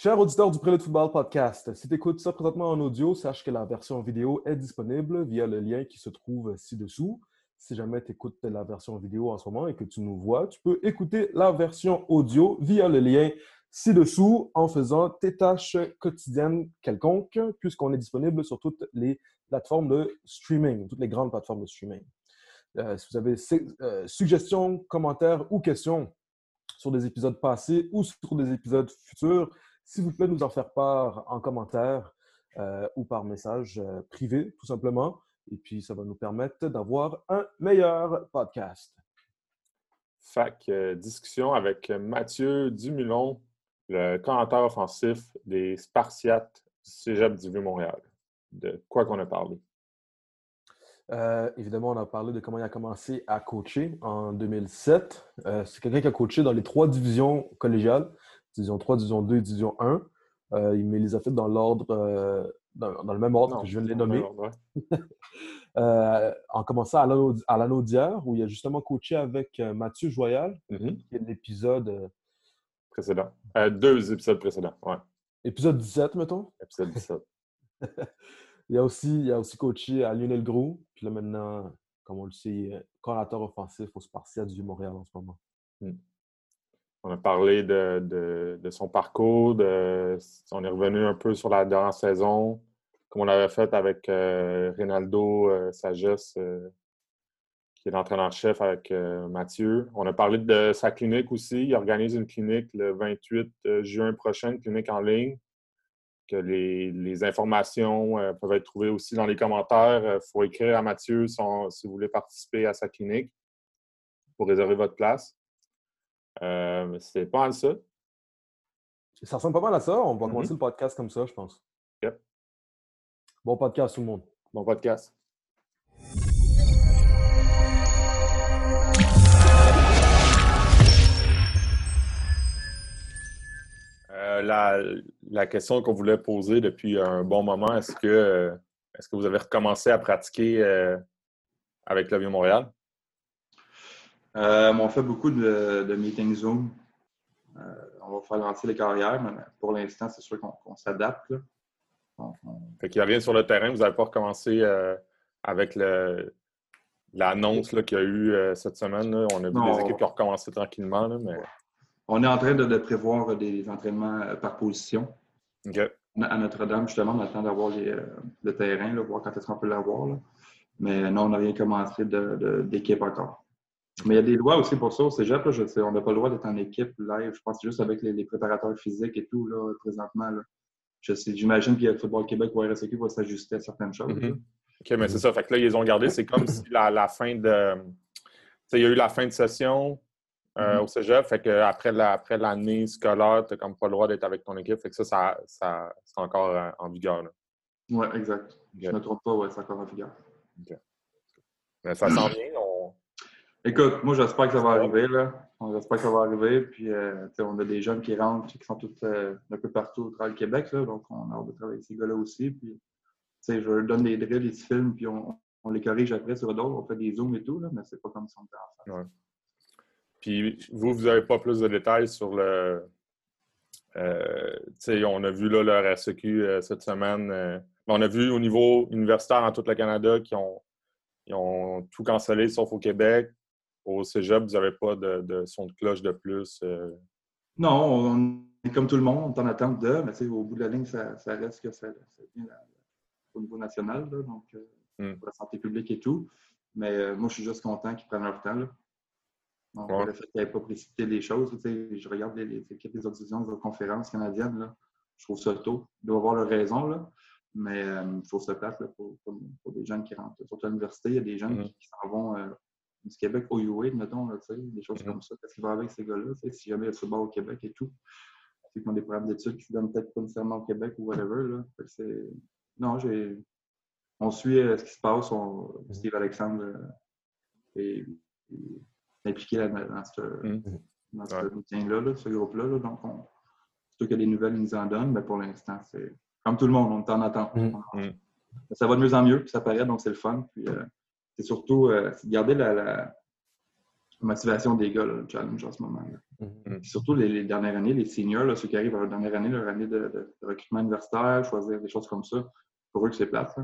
Cher auditeur du Prélude Football Podcast, si tu écoutes ça présentement en audio, sache que la version vidéo est disponible via le lien qui se trouve ci-dessous. Si jamais tu écoutes la version vidéo en ce moment et que tu nous vois, tu peux écouter la version audio via le lien ci-dessous en faisant tes tâches quotidiennes quelconques, puisqu'on est disponible sur toutes les plateformes de streaming, toutes les grandes plateformes de streaming. Euh, si vous avez euh, suggestions, commentaires ou questions sur des épisodes passés ou sur des épisodes futurs, s'il vous plaît, nous en faire part en commentaire euh, ou par message euh, privé, tout simplement. Et puis, ça va nous permettre d'avoir un meilleur podcast. Fac, euh, discussion avec Mathieu Dumulon, le commentaire offensif des Spartiates du Cégep du Vieux-Montréal. De quoi qu'on a parlé? évidemment, on a parlé de comment il a commencé à coacher en 2007. c'est quelqu'un qui a coaché dans les trois divisions collégiales. Division 3, Division 2 Division 1. Euh, il les a fait dans l'ordre, euh, dans, le même ordre que je viens de les nommer. euh, en commençant à l'anneau d'hier, où il a justement coaché avec euh, Mathieu Joyal, mm-hmm. qui est l'épisode précédent. deux épisodes précédents, ouais. Épisode 17, mettons. Épisode 17. il, a aussi, il a aussi coaché à Lionel Grou. Puis là, maintenant, comme on le sait, coordinateur offensif au Spartiate du Montréal en ce moment. Mm. On a parlé de, son parcours, de, on est revenu un peu sur la dernière saison, comme on l'avait fait avec euh, Rinaldo euh, Sagesse, euh, qui est l'entraîneur-chef avec Mathieu. On a parlé de sa clinique aussi. Il organise une clinique le 28 juin prochain, une clinique en ligne. Que les, informations peuvent être trouvées aussi dans les commentaires. Il faut écrire à Mathieu si vous voulez participer à sa clinique pour réserver votre place. Euh, c'est pas mal ça. Ça ressemble pas mal à ça. On va mm-hmm. commencer le podcast comme ça, je pense. Yep. Bon podcast, tout le monde. Bon podcast. Euh, la, la, question qu'on voulait poser depuis un bon moment, est-ce que, est-ce que vous avez recommencé à pratiquer euh, avec le Vieux-Montréal? Euh, on fait beaucoup de, meetings Zoom. Euh, on va faire lancer les carrières, mais pour l'instant, c'est sûr qu'on s'adapte. Fait qu'il n'y a rien sur le terrain. Vous n'avez pas recommencé euh, avec l'annonce qu'il y a eu cette semaine. On a vu des équipes qui ont recommencé tranquillement. mais... On est en train de, prévoir des entraînements par position. À Notre-Dame, justement, on attend d'avoir le terrain, voir quand est-ce qu'on peut l'avoir. Mais non, on n'a rien commencé d'équipe encore. Mais il y a des lois aussi pour ça au cégep. on n'a pas le droit d'être en équipe live. Je pense juste avec les, préparateurs physiques et tout, là, présentement. Là. J'imagine que le Football Québec ou RSEQ va s'ajuster à certaines choses. Mm-hmm. OK, mais c'est ça. Fait que là, ils ont gardé. C'est comme si la, la fin de. il y a eu la fin de session euh, mm-hmm. au cégep. Fait que après, l'année scolaire, tu n'as comme pas le droit d'être avec ton équipe. Fait que ça, ça, ça c'est encore euh, en vigueur. Oui, exact. Je ne me trompe pas, ouais, c'est encore en vigueur. OK. Mais ça s'en vient. Écoute, moi, j'espère que ça va arriver. Là. J'espère que ça va arriver. Puis, euh, on a des jeunes qui rentrent, qui sont tous euh, un peu partout au travers du Québec. Là, donc, on a hâte de travailler avec ces gars-là aussi. Puis, je leur donne des drills, des films, puis on, les corrige après sur d'autres. On fait des zooms et tout, là, mais c'est pas comme ça on fait. Puis, vous, vous n'avez pas plus de détails sur le. Euh, on a vu là, le RSEQ cette semaine. on a vu au niveau universitaire dans tout le Canada qui ont, ils ont tout cancellé sauf au Québec au cégep, vous n'avez pas de, son de cloche de plus? Euh? Non, on est comme tout le monde, on est en attente de, mais au bout de la ligne, ça, reste que ça, vient au niveau national, donc euh, hmm. pour la santé publique et tout. Mais euh, moi, je suis juste content qu'ils prennent leur temps. Là. Donc, le fait qu'ils n'aient pas précipité les choses, je regarde les, équipes des autres de conférences canadiennes, là, je trouve ça tôt. Ils doivent avoir leur raison, là. mais il faut se battre pour, pour, des jeunes qui rentrent. Surtout à l'université, il y a des jeunes hmm. qui, s'en vont du Québec au UA, mettons, là, des choses comme ça. Qu'est-ce qui va avec ces gars-là? Si jamais il y a football au Québec et tout. C'est qu'ils ont des programmes d'études qui se donnent peut-être pas nécessairement au Québec ou whatever. Là. non, j'ai. On suit euh, ce qui se passe. Steve Alexandre euh, est, impliqué dans ce, mm. dans ce là ce groupe-là. Là. Donc, on, surtout qu'il y a des nouvelles, ils nous en donnent, mais pour l'instant, c'est comme tout le monde, on est en attente. Mm. Ça va de mieux en mieux, puis ça paraît, donc c'est le fun. Puis, euh, c'est surtout euh, garder la, motivation des gars, le challenge en ce moment. Mm-hmm. Surtout les, dernières années, les seniors, ceux qui arrivent à leur dernière année, leur année de, recrutement universitaire, choisir des choses comme ça, pour eux que c'est plate.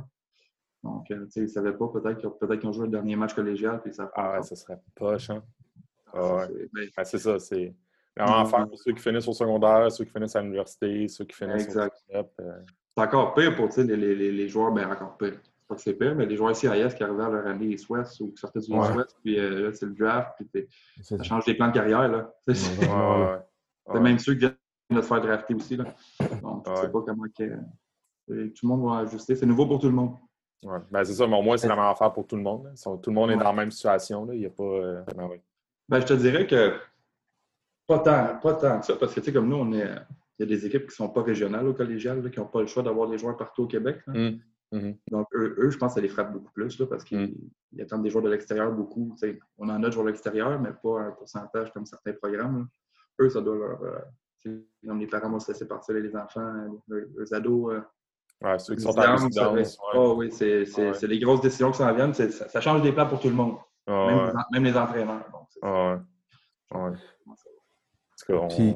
Donc, euh, ils ne savaient pas, peut-être qu'ils ont joué le dernier match collégial. Puis ça ah ouais, ça serait poche, hein? Ah, ouais. Ben, c'est ça, c'est vraiment faire pour ceux qui finissent au secondaire, ceux qui finissent à l'université, ceux qui finissent exact. au. Euh. C'est encore pire pour les, les, les, joueurs, ben encore pire. Pas que c'est pire, mais les joueurs CIS qui arrivaient à leur année East West ou qui sortaient du East West, puis euh, là, c'est le draft, puis ça change les plans de carrière. Là. C'est même ceux qui viennent de se faire drafter aussi. Là. Donc, je sais pas comment que, tout le monde va ajuster. C'est nouveau pour tout le monde. Ouais. Ben, c'est ça, mais au moins, c'est la même affaire pour tout le monde. Tout le monde est dans la même situation. Là. Il y a pas. Euh, ben, ben, je te dirais que pas tant, pas tant que ça, parce que, tu sais, comme nous, on est. Il y a des équipes qui ne sont pas régionales au collégial, qui n'ont pas le choix d'avoir des joueurs partout au Québec. Hum, hum. Donc, eux, je pense que ça les frappe beaucoup plus, là, parce qu'ils hum. attendent des joueurs de l'extérieur beaucoup. on en a de joueurs de l'extérieur, mais pas un pourcentage comme certains programmes. Eux, ça doit leur. Euh, les parents vont se laisser partir, les enfants, les, ados. Euh, Ouais, ceux qui sont en résidence. Oh, oui, c'est ouais. les grosses décisions qui s'en viennent. Ça, ça, change des plans pour tout le monde. Oh, même, les, même, les, entraîneurs. Donc, Puis,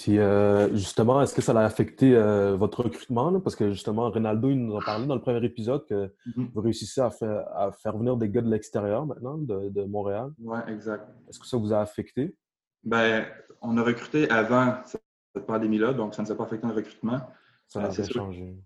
puis euh, justement, est-ce que ça a affecté euh, votre recrutement? Parce que justement, Ronaldo, il nous a parlé dans le premier épisode que mm-hmm. vous réussissez à faire, à faire, venir des gars de l'extérieur maintenant, de, de Montréal. Oui, exact. Est-ce que ça vous a affecté? Ben, on a recruté avant cette pandémie-là, donc ça ne nous a pas affecté le recrutement. Ça a euh, changé.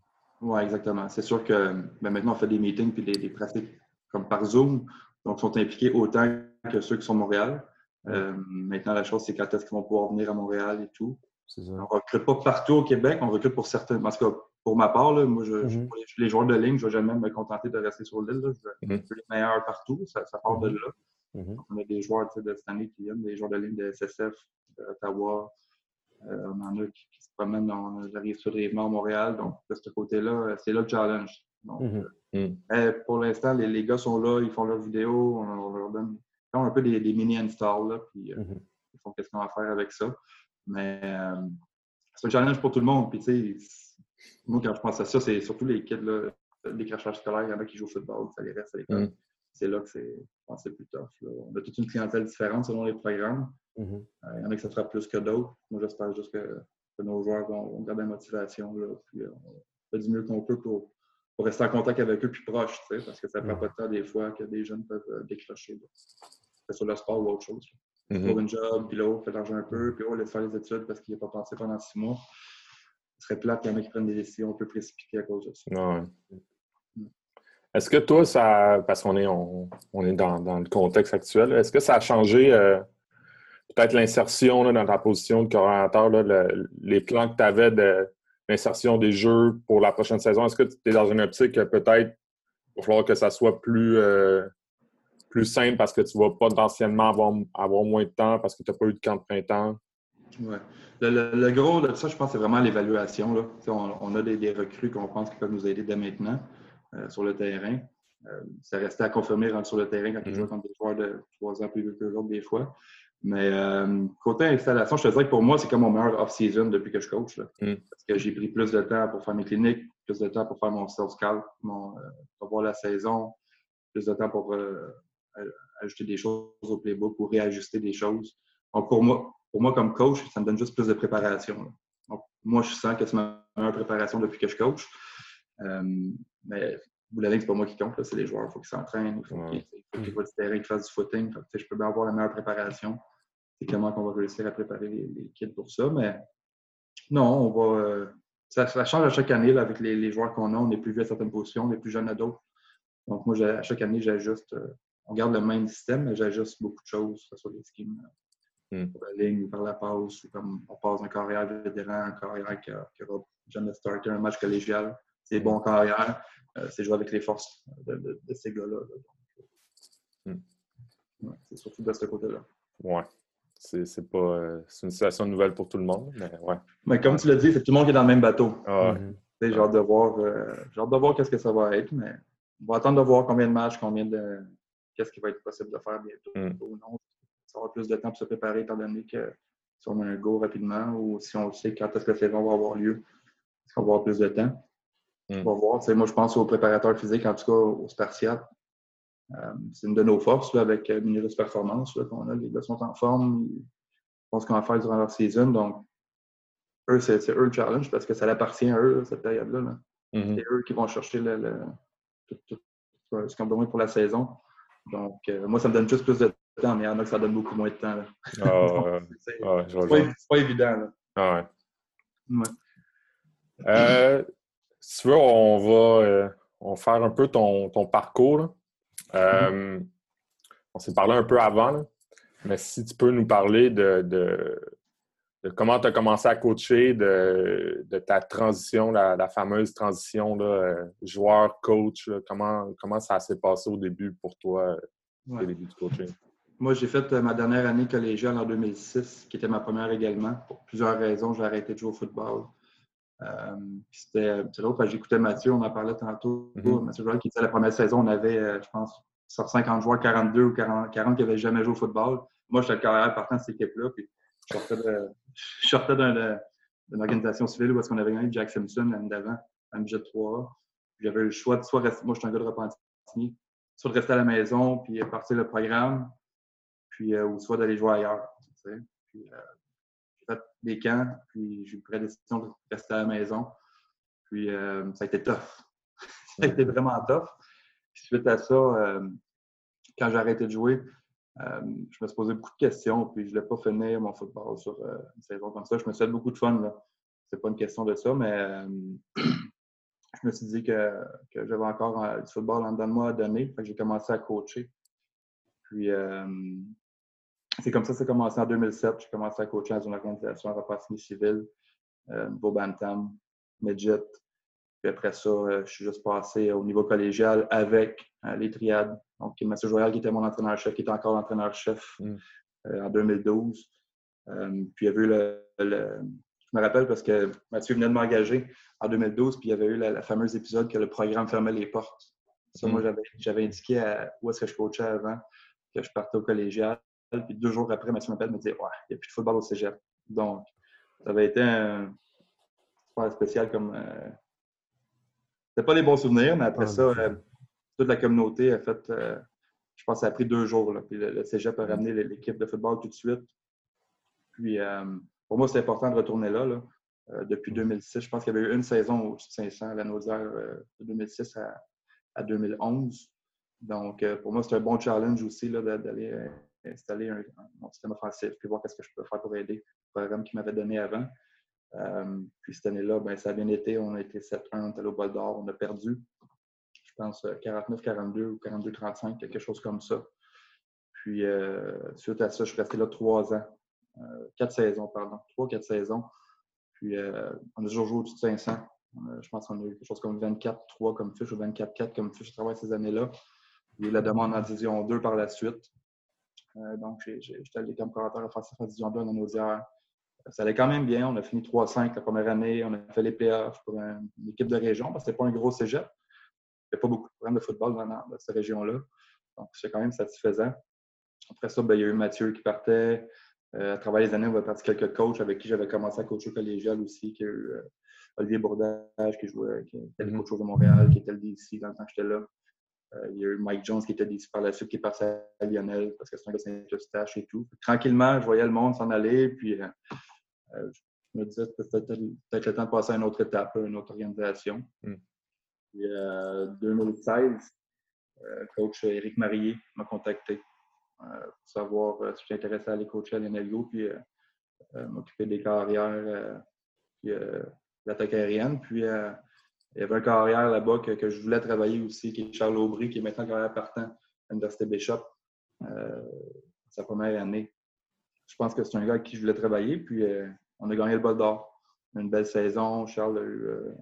Oui, exactement. C'est sûr que ben, maintenant, on fait des meetings puis des, pratiques comme par Zoom. Donc, ils sont impliqués autant que ceux qui sont à Montréal. Euh, maintenant, la chose, c'est quand est-ce qu'ils vont pouvoir venir à Montréal et tout. On ne recrute pas partout au Québec, on recrute pour certains. Parce que pour ma part, là, moi, je, mm-hmm. les joueurs de ligne, je ne vais jamais me contenter de rester sur l'île. Je veux mm-hmm. les meilleurs partout, ça, part de mm-hmm. là. On a des joueurs de cette année qui viennent, des joueurs de ligne de SSF, d'Ottawa, euh, on en a qui, se promènent, on arrive sur les à Montréal. Donc, de ce côté-là, c'est là le challenge. Mhm. Euh, mhm. pour l'instant, les, gars sont là, ils font leurs vidéos, on, leur donne un peu des, mini-installs, puis euh, mhm. ils font qu'est-ce qu'on va faire avec ça. Mais c'est un challenge pour tout le monde. Puis, tu sais, moi, quand je pense à ça, c'est surtout les kids, là, des crachages scolaires, il y en a qui jouent au football, ça les reste à l'école. C'est là que c'est, je plus tough. On a toute une clientèle différente selon les programmes. Mhm. Euh, il y en a qui ça fera plus que d'autres. Moi, j'espère juste que, nos joueurs vont, garder la motivation. Là, puis, euh, on fait du mieux qu'on peut pour, rester en contact avec eux puis proche, parce que ça ne prend pas de temps des fois que des jeunes peuvent euh, décrocher. C'est sur le sport ou autre chose. Mm Trouve un job, puis là, fait l'argent un peu, puis là, laisse faire les études parce qu'il n'a pas pensé pendant six mois. Ce serait plate qu'il y en ait qui prennent des décisions un peu précipitées à cause de ça. Mm. Est-ce que toi, ça, parce qu'on est, on, est dans, le contexte actuel, est-ce que ça a changé peut-être l'insertion dans ta position de coordinateur, les plans que tu avais de l'insertion des jeux pour la prochaine saison, est-ce que tu es dans une optique que peut-être il va falloir que ça soit plus, euh, plus simple parce que tu vas potentiellement avoir, avoir moins de temps parce que tu n'as pas eu de camp de printemps? Oui. Le, gros de ça, je pense, c'est vraiment l'évaluation. On, a des, recrues qu'on pense qui peuvent nous aider dès maintenant euh, sur le terrain. Euh, ça restait à confirmer sur le terrain quand tu mm-hmm. joues contre des joueurs de trois ans plus vieux que l'autre des fois. Mais euh, côté installation, je te dirais que pour moi, c'est comme mon meilleur off-season depuis que je coach. Mm. Parce que j'ai pris plus de temps pour faire mes cliniques, plus de temps pour faire mon self-scout, euh, pour voir la saison, plus de temps pour ajouter des choses au playbook ou réajuster des choses. Donc, pour moi, pour moi, comme coach, ça me donne juste plus de préparation. Donc, moi, je sens que c'est ma meilleure préparation depuis que je coach. mais vous l'avez, c'est pas moi qui compte, c'est les joueurs. Il faut qu'ils s'entraînent, il faut qu'ils voient du terrain, qu'ils fassent du footing. je peux bien avoir la meilleure préparation c'est comment on va réussir à préparer les, kits pour ça. Mais non, on va. Euh, ça, change à chaque année avec les, joueurs qu'on a. On est plus vieux à certaines positions, on est plus jeunes à d'autres. Donc, moi, à chaque année, j'ajuste. Euh, on garde le même système, mais j'ajuste beaucoup de choses, que ce soit les schemes mm. la ligne ou par la passe, ou comme on passe un carrière vétéran, un carrière qui, a, qui aura jamais un match collégial. C'est bon carrière. Euh, c'est jouer avec les forces de, ces gars-là. Mm. c'est surtout de ce côté-là. Ouais. C'est pas euh, c'est une situation nouvelle pour tout le monde, mais ouais. Mais comme tu l'as dit, c'est tout le monde qui est dans le même bateau. Ah J'ai hâte de voir, euh, de voir qu'est-ce que ça va être, mais on va attendre de voir combien de matchs, combien de. Qu'est-ce qui va être possible de faire bientôt mm. ou non. Ça aura plus de temps pour se préparer étant donné que si on a un go rapidement ou si on sait quand est-ce que la saison va avoir lieu, est-ce qu'on va avoir plus de temps. Mm. On va voir. moi, je pense aux préparateurs physiques, en tout cas aux Spartiates. c'est une de nos forces avec Minirus Performance qu'on a. Les gars sont en forme. Ils font ce qu'on va faire durant leur saison. Donc, eux, c'est eux le challenge parce que ça appartient à eux, cette période-là. Mm-hmm. C'est eux qui vont chercher le, tout, ce qu'ils ont besoin pour la saison. Donc, moi, ça me donne juste plus de temps, mais il y en a que ça donne beaucoup moins de temps. Ah, c'est pas, évident. Ah, ouais. Euh, si tu veux, on va, euh, on faire un peu ton, ton parcours. Euh, on s'est parlé un peu avant, mais si tu peux nous parler de, de, comment tu as commencé à coacher, de, de ta transition, la, fameuse transition joueur-coach, comment, comment ça s'est passé au début pour toi, au début du coaching? Moi, j'ai fait ma dernière année collégiale en 2006, qui était ma première également. Pour plusieurs raisons, j'ai arrêté de jouer au football. Euh, c'était l'autre, j'écoutais Mathieu, on en parlait tantôt. Mm-hmm. Mathieu Joël qui disait la première saison, on avait, euh, je pense, sur 50 joueurs, 42 ou 40, 40 qui n'avaient jamais joué au football. Moi, j'étais le carrière partant de cette équipe-là. Puis je sortais d'une organisation civile où est-ce qu'on avait gagné Jack Simpson l'année d'avant, un budget de 3 J'avais le choix de soit rester, moi je suis un gars de Repentigny, soit de rester à la maison puis partir le programme, puis euh, ou soit d'aller jouer ailleurs. Puis, fait des camps, puis j'ai pris la décision de rester à la maison. Puis euh, ça a été tough. ça a été vraiment tough. Puis suite à ça, euh, quand j'ai arrêté de jouer, euh, je me suis posé beaucoup de questions, puis je ne l'ai pas finir mon football sur une saison comme ça. Je me suis fait beaucoup de fun. Ce n'est pas une question de ça, mais je me suis dit que, j'avais encore du football en dedans de moi à donner. j'ai commencé à coacher. Puis c'est comme ça que ça a commencé en 2007. J'ai commencé à coacher dans une organisation à repassement civil, euh, niveau Bantam, Midget. Puis après ça, euh, je suis juste passé au niveau collégial avec euh, les triades. Donc, Mathieu Joyal, qui était mon entraîneur-chef, qui était encore l'entraîneur-chef mm. en 2012. puis il y avait eu le, Je me rappelle parce que Mathieu venait de m'engager en 2012, puis il y avait eu la, fameuse épisode que le programme fermait les portes. Ça, moi, mm. j'avais indiqué à, où est-ce que je coachais avant, que je partais au collégial. Puis deux jours après, Mathieu m'appelle et me dit Ouais, il n'y a plus de football au cégep. Donc, ça avait été un super spécial comme. Euh... C'était pas des bons souvenirs, mais après ça, euh, toute la communauté a fait. Euh, je pense que ça a pris deux jours. Là, puis le, cégep a ramené l'équipe de football tout de suite. Puis euh, pour moi, c'est important de retourner là. là. depuis 2006, je pense qu'il y avait eu une saison au-dessus de 500 à la Nausière de 2006 à, à 2011. Donc, pour moi, c'est un bon challenge aussi d'aller installer un, mon système offensif, puis voir qu'est-ce que je peux faire pour aider le programme qu'il m'avait donné avant. Euh, puis cette année-là, ben, ça a bien été. On a été 7-1, on est allé au bol d'or, on a perdu. Je pense 49-42 euh, ou 42-35, quelque chose comme ça. Puis euh, suite à ça, je suis resté là trois ans. quatre saisons, pardon. Trois, quatre saisons. Puis on a toujours joué au-dessus de 500. je pense qu'on a eu quelque chose comme 24-3 comme fiche ou 24-4 comme fiche à travers ces années-là. Il y a eu la demande en division 2 par la suite. Euh, donc, j'étais allé comme coordinateur offensif en Division 2 en Naudière. Ça allait quand même bien. On a fini 3-5 la première année. On a fait les pour une, équipe de région parce que c'était pas un gros cégep. Il n'y a pas beaucoup de programmes de football dans, cette région-là. Donc, c'est quand même satisfaisant. Après ça, ben, il y a eu Mathieu qui partait. Euh, à travers les années, on va partir quelques coachs avec qui j'avais commencé à coacher collégial aussi. Qui euh, Olivier Bourdage qui jouait, qui était le mm-hmm. coach de Montréal, qui était le DC dans le temps que j'étais là. Euh, il y a eu Mike Jones qui était dit par la suite, qui est parti à Lionel parce que c'est un gars Saint-Eustache et tout. Tranquillement, je voyais le monde s'en aller, puis euh, je me disais peut-être peut le temps de passer à une autre étape, une autre organisation. Mm. Puis, 2016, coach Éric Marié m'a contacté pour savoir si j'étais à aller coacher à l'Enelgo, puis m'occuper des carrières, puis l'attaque aérienne. Puis il y avait un carrière là-bas que, je voulais travailler aussi, qui est Charles Aubry, qui est maintenant carrière partant à l'Université Bishop, euh, sa première année. Je pense que c'est un gars avec qui je voulais travailler, puis euh, on a gagné le bol d'or. Une belle saison. Charles a eu. Euh,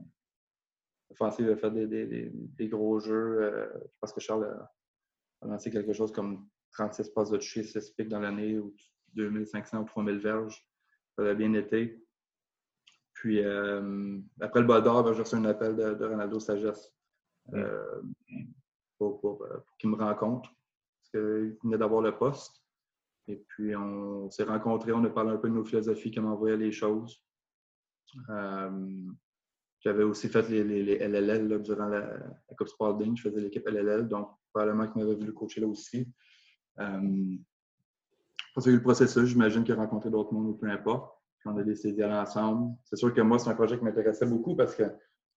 offensive a fait des, gros jeux. Euh, je pense que Charles a, lancé quelque chose comme 36 passes de toucher, 6 pics dans l'année, ou 2500 ou 3000 verges. Ça a bien été. Puis euh, après le bol d'or, ben, j'ai reçu un appel de, Ronaldo Sagesse euh, pour, euh, pour, qu'il me rencontre. Parce qu'il venait d'avoir le poste. Et puis on s'est rencontrés, on a parlé un peu de nos philosophies, comment on voyait les choses. J'avais aussi fait les, LLL durant la, Coupe Spalding. Je faisais l'équipe LLL. Donc, probablement qu'il m'avait vu coacher là aussi. Euh, eu le processus. J'imagine qu'il a rencontré d'autres mondes ou peu importe. On a décidé d'y aller ensemble. C'est sûr que moi, c'est un projet qui m'intéressait beaucoup parce que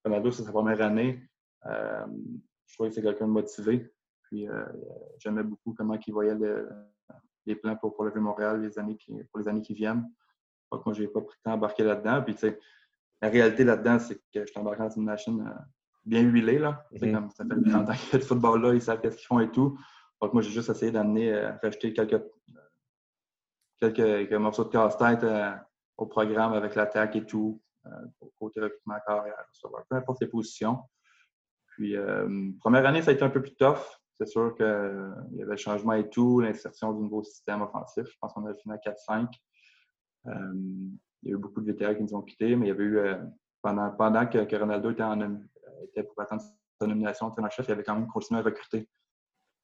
Ronaldo, c'est sa première année. Euh, je trouvais que c'est quelqu'un de motivé. Puis euh, j'aimais beaucoup comment il voyait les plans pour, pour le Montréal les années pour les années qui viennent. Donc, moi, je n'ai pas pris le temps d'embarquer là-dedans. Puis, tu sais, la réalité là-dedans, c'est que je suis embarqué dans une machine euh, bien huilée. Là. Mm-hmm. comme, ça fait 30 ans qu'il y a de football là, ils savent ce qu'ils font et tout. Donc, moi, j'ai juste essayé d'amener, euh, rajouter quelques, quelques, morceaux de casse-tête euh, au programme avec l'attaque et tout, pour côté recrutement carrière, peu importe les positions. Puis, première année, ça a été un peu plus tough. C'est sûr qu'il y avait le changement et tout, l'insertion du nouveau système offensif. Je pense qu'on a fini à 4-5. Euh, il y a eu beaucoup de vétérans qui nous ont quittés, mais il y avait eu, euh, pendant, pendant que, Ronaldo était, en, euh, était pour attendre sa nomination entraîneur-chef, il avait quand même continué à recruter.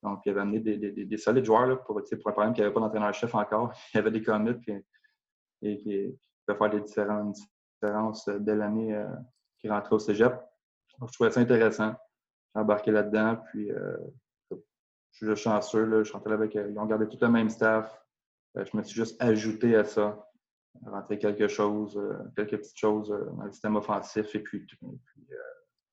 Donc, il avait amené des, des, des solides joueurs là, pour, pour un problème qu'il n'y avait pas d'entraîneur-chef encore. Il y avait des commits et qui pouvaient faire des différentes différences dès l'année qui rentrait au cégep. Donc, je trouvais ça intéressant. J'ai embarqué là-dedans, puis je suis juste chanceux. Là, je suis rentré avec, ils ont gardé tout le même staff. je me suis juste ajouté à ça rentrer quelque chose, euh, quelques petites choses euh, dans le système offensif et puis, euh,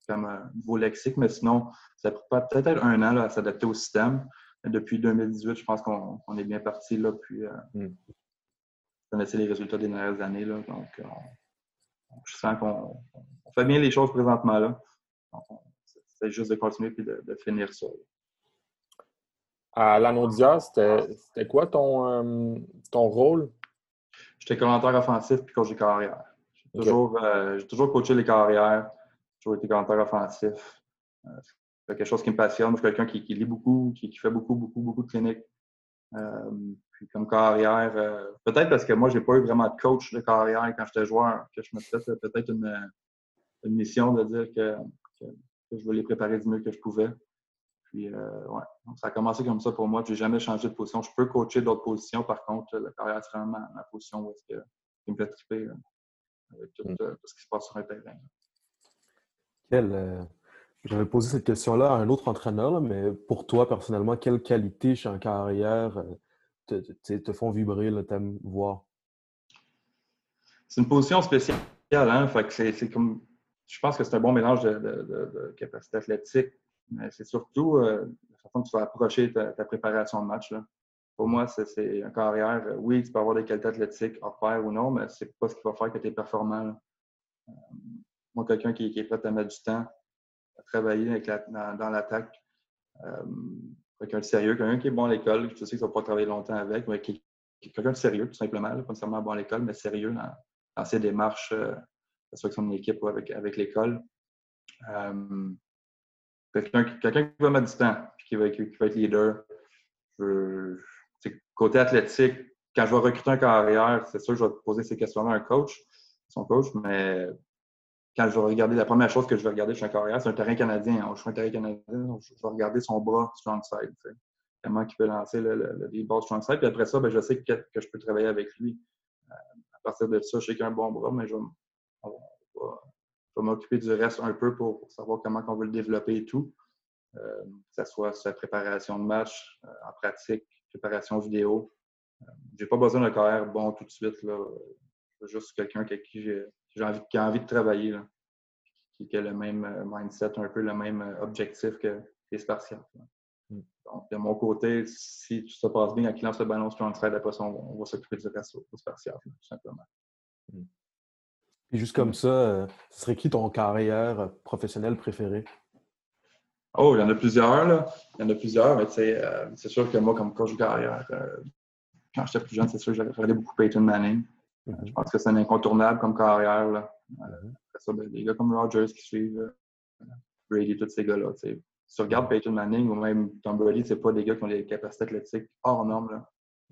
comme un nouveau lexique. Mais sinon, ça prend peut-être un an à s'adapter au système. depuis 2018, je pense qu'on est bien parti. Là, puis, mm. vous connaissez les résultats des dernières années. Là, donc, je sens qu'on fait bien les choses présentement. là. C'est juste de continuer et de, finir ça. À l'Anondia, c'était quoi ton, ton rôle? J'étais commentaire offensif puis coach des carrières. J'ai toujours, euh, toujours, coaché les carrières. J'ai toujours été commentaire offensif. Euh, c'est quelque chose qui me passionne. Je suis quelqu'un qui, lit beaucoup, qui, fait beaucoup, beaucoup, beaucoup de cliniques. Euh, puis comme carrière, peut-être parce que moi, j'ai pas eu vraiment de coach de carrière quand j'étais joueur, que je me suis fait peut-être une, mission de dire que, je voulais les préparer du mieux que je pouvais. Puis, euh, ouais, ça a commencé comme ça pour moi. Je n'ai jamais changé de position. Je peux coacher d'autres positions. Par contre, la carrière, c'est vraiment ma, position où est-ce que, qui me fait triper euh, avec mm. euh, tout, ce qui se passe sur un terrain. Quelle, J'avais posé cette question-là à un autre entraîneur, mais pour toi, personnellement, quelles qualités chez un carrière te, te, font vibrer, t'aimes voir? C'est une position spéciale. Hein? Fait c'est, comme, je pense que c'est un bon mélange de, de, de capacité athlétique, mais c'est surtout euh, la façon dont tu vas approcher ta, préparation de match. Pour moi, c'est un carrière. Euh, oui, tu peux avoir des qualités athlétiques, hors pair ou non, mais c'est pas ce qui va faire que tu es performant. Euh, moi, quelqu'un qui, est prêt à mettre du temps, à travailler avec dans, l'attaque, quelqu'un de sérieux, quelqu'un qui est bon à l'école, je sais que ça va pas travailler longtemps avec, mais quelqu'un de sérieux, tout simplement, pas nécessairement bon à l'école, mais sérieux dans, ses démarches, que ce soit avec son équipe ou avec, avec l'école. Quelqu'un qui va mettre du temps, qui va, qui, va être leader. côté athlétique, quand je vais recruter un carrière, c'est sûr que je vais poser ces questions-là à un coach, son coach, mais quand je vais regarder, la première chose que je vais regarder chez un carrière, c'est un terrain canadien. Je suis un terrain canadien, je vais regarder son bras strong side. Comment il peut lancer le, le, le ball strong side. Puis après ça, ben, je sais que, je peux travailler avec lui. Euh, à partir de ça, je sais qu'il a un bon bras, mais je vais, je vais m'occuper du reste un peu pour, savoir comment on veut le développer et tout. Euh, que ce soit sa préparation de match, euh, en pratique, préparation vidéo. Euh, j'ai pas besoin d'un carrière bon tout de suite. Là. Juste quelqu'un avec qui j'ai envie, qui a envie de travailler, qui, a le même mindset, un peu le même objectif que les Spartiates. Mm. Donc, de mon côté, si tout se passe bien, quand il lance le ballon sur un après ça, on, va s'occuper du reste aux Spartiates, tout simplement. Mm. Et juste comme ça, euh, ce serait qui ton carrière professionnelle préférée? Oh, il y en a plusieurs, là. Il y en a plusieurs, mais euh, c'est sûr que moi, comme coach de carrière, euh, quand j'étais plus jeune, c'est sûr que j'ai regardé beaucoup Peyton Manning. Mm-hmm. Je pense que c'est un incontournable comme carrière. Là. Mm-hmm. ça, ben, des gars comme Rogers qui suivent, Brady, tous ces gars-là. Si tu regardes Peyton Manning ou même Tom Brady, c'est pas des gars qui ont des capacités athlétiques hors normes.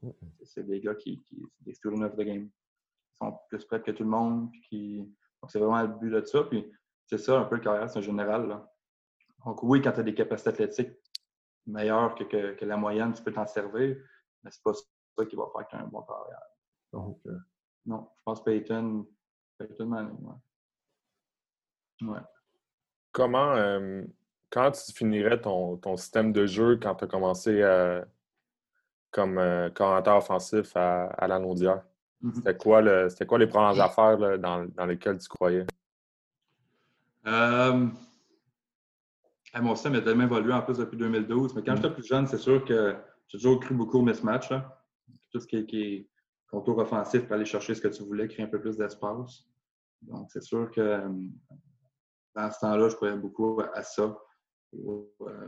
Mm-hmm. C'est des gars qui, qui des students of the game sont plus prêts que tout le monde. Puis Donc, c'est vraiment le but de ça. Puis c'est ça un peu le carrière, c'est un général. Là. Donc, oui, quand tu as des capacités athlétiques meilleures que, que, la moyenne, tu peux t'en servir, mais c'est pas ça qui va faire que tu as un bon carrière. Donc, euh, non, je pense Peyton, Peyton Manning, ouais. Comment, euh, quand tu finirais ton, système de jeu quand tu as commencé euh, comme commentateur offensif à, à la mm-hmm. C'était quoi, le, quoi les premières affaires dans, dans, lesquelles tu croyais? Euh, mon système a tellement évolué en plus depuis 2012, mais quand mm. j'étais plus jeune, c'est sûr que j'ai toujours cru beaucoup au mismatch. Tout ce qui est, contour offensif pour aller chercher ce que tu voulais, créer un peu plus d'espace. Donc, c'est sûr que euh, dans ce temps-là, je croyais beaucoup à ça. Euh,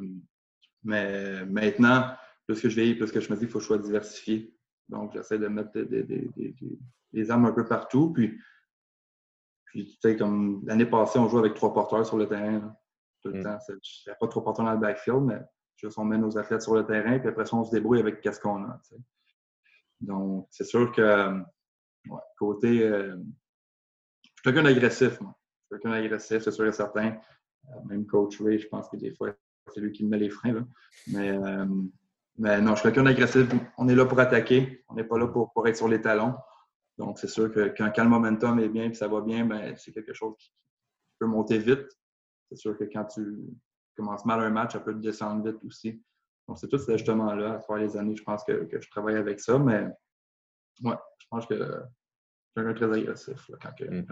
mais maintenant, plus que je vieillis, plus que je me dis qu'il faut que je sois diversifié. Donc, j'essaie de mettre des, armes un peu partout. Puis, puis tu sais, comme l'année passée, on joue avec trois porteurs sur le terrain. tout le mm. temps. Il n'y a pas trois porteurs dans le backfield, mais juste on met nos athlètes sur le terrain, puis après ça, on se débrouille avec ce qu'on a. Donc, c'est sûr que côté. Euh, je suis quelqu'un d'agressif, moi. Je suis quelqu'un d'agressif, c'est sûr et certain. Euh, même coach Ray, je pense que des fois, c'est lui qui me met les freins. Là. Mais, euh, mais non, je suis quelqu'un d'agressif. On est là pour attaquer. On n'est pas là pour, pour, être sur les talons. Donc, c'est sûr que quand, le momentum est bien et ça va bien, ben, c'est quelque chose qui, peut monter vite. C'est sûr que quand tu commences mal un match, ça peut descendre vite aussi. Donc, c'est tout cet ajustement-là. À travers les années, je pense que, que, je travaille avec ça. Mais ouais, je pense que je suis très agressif quand, mm.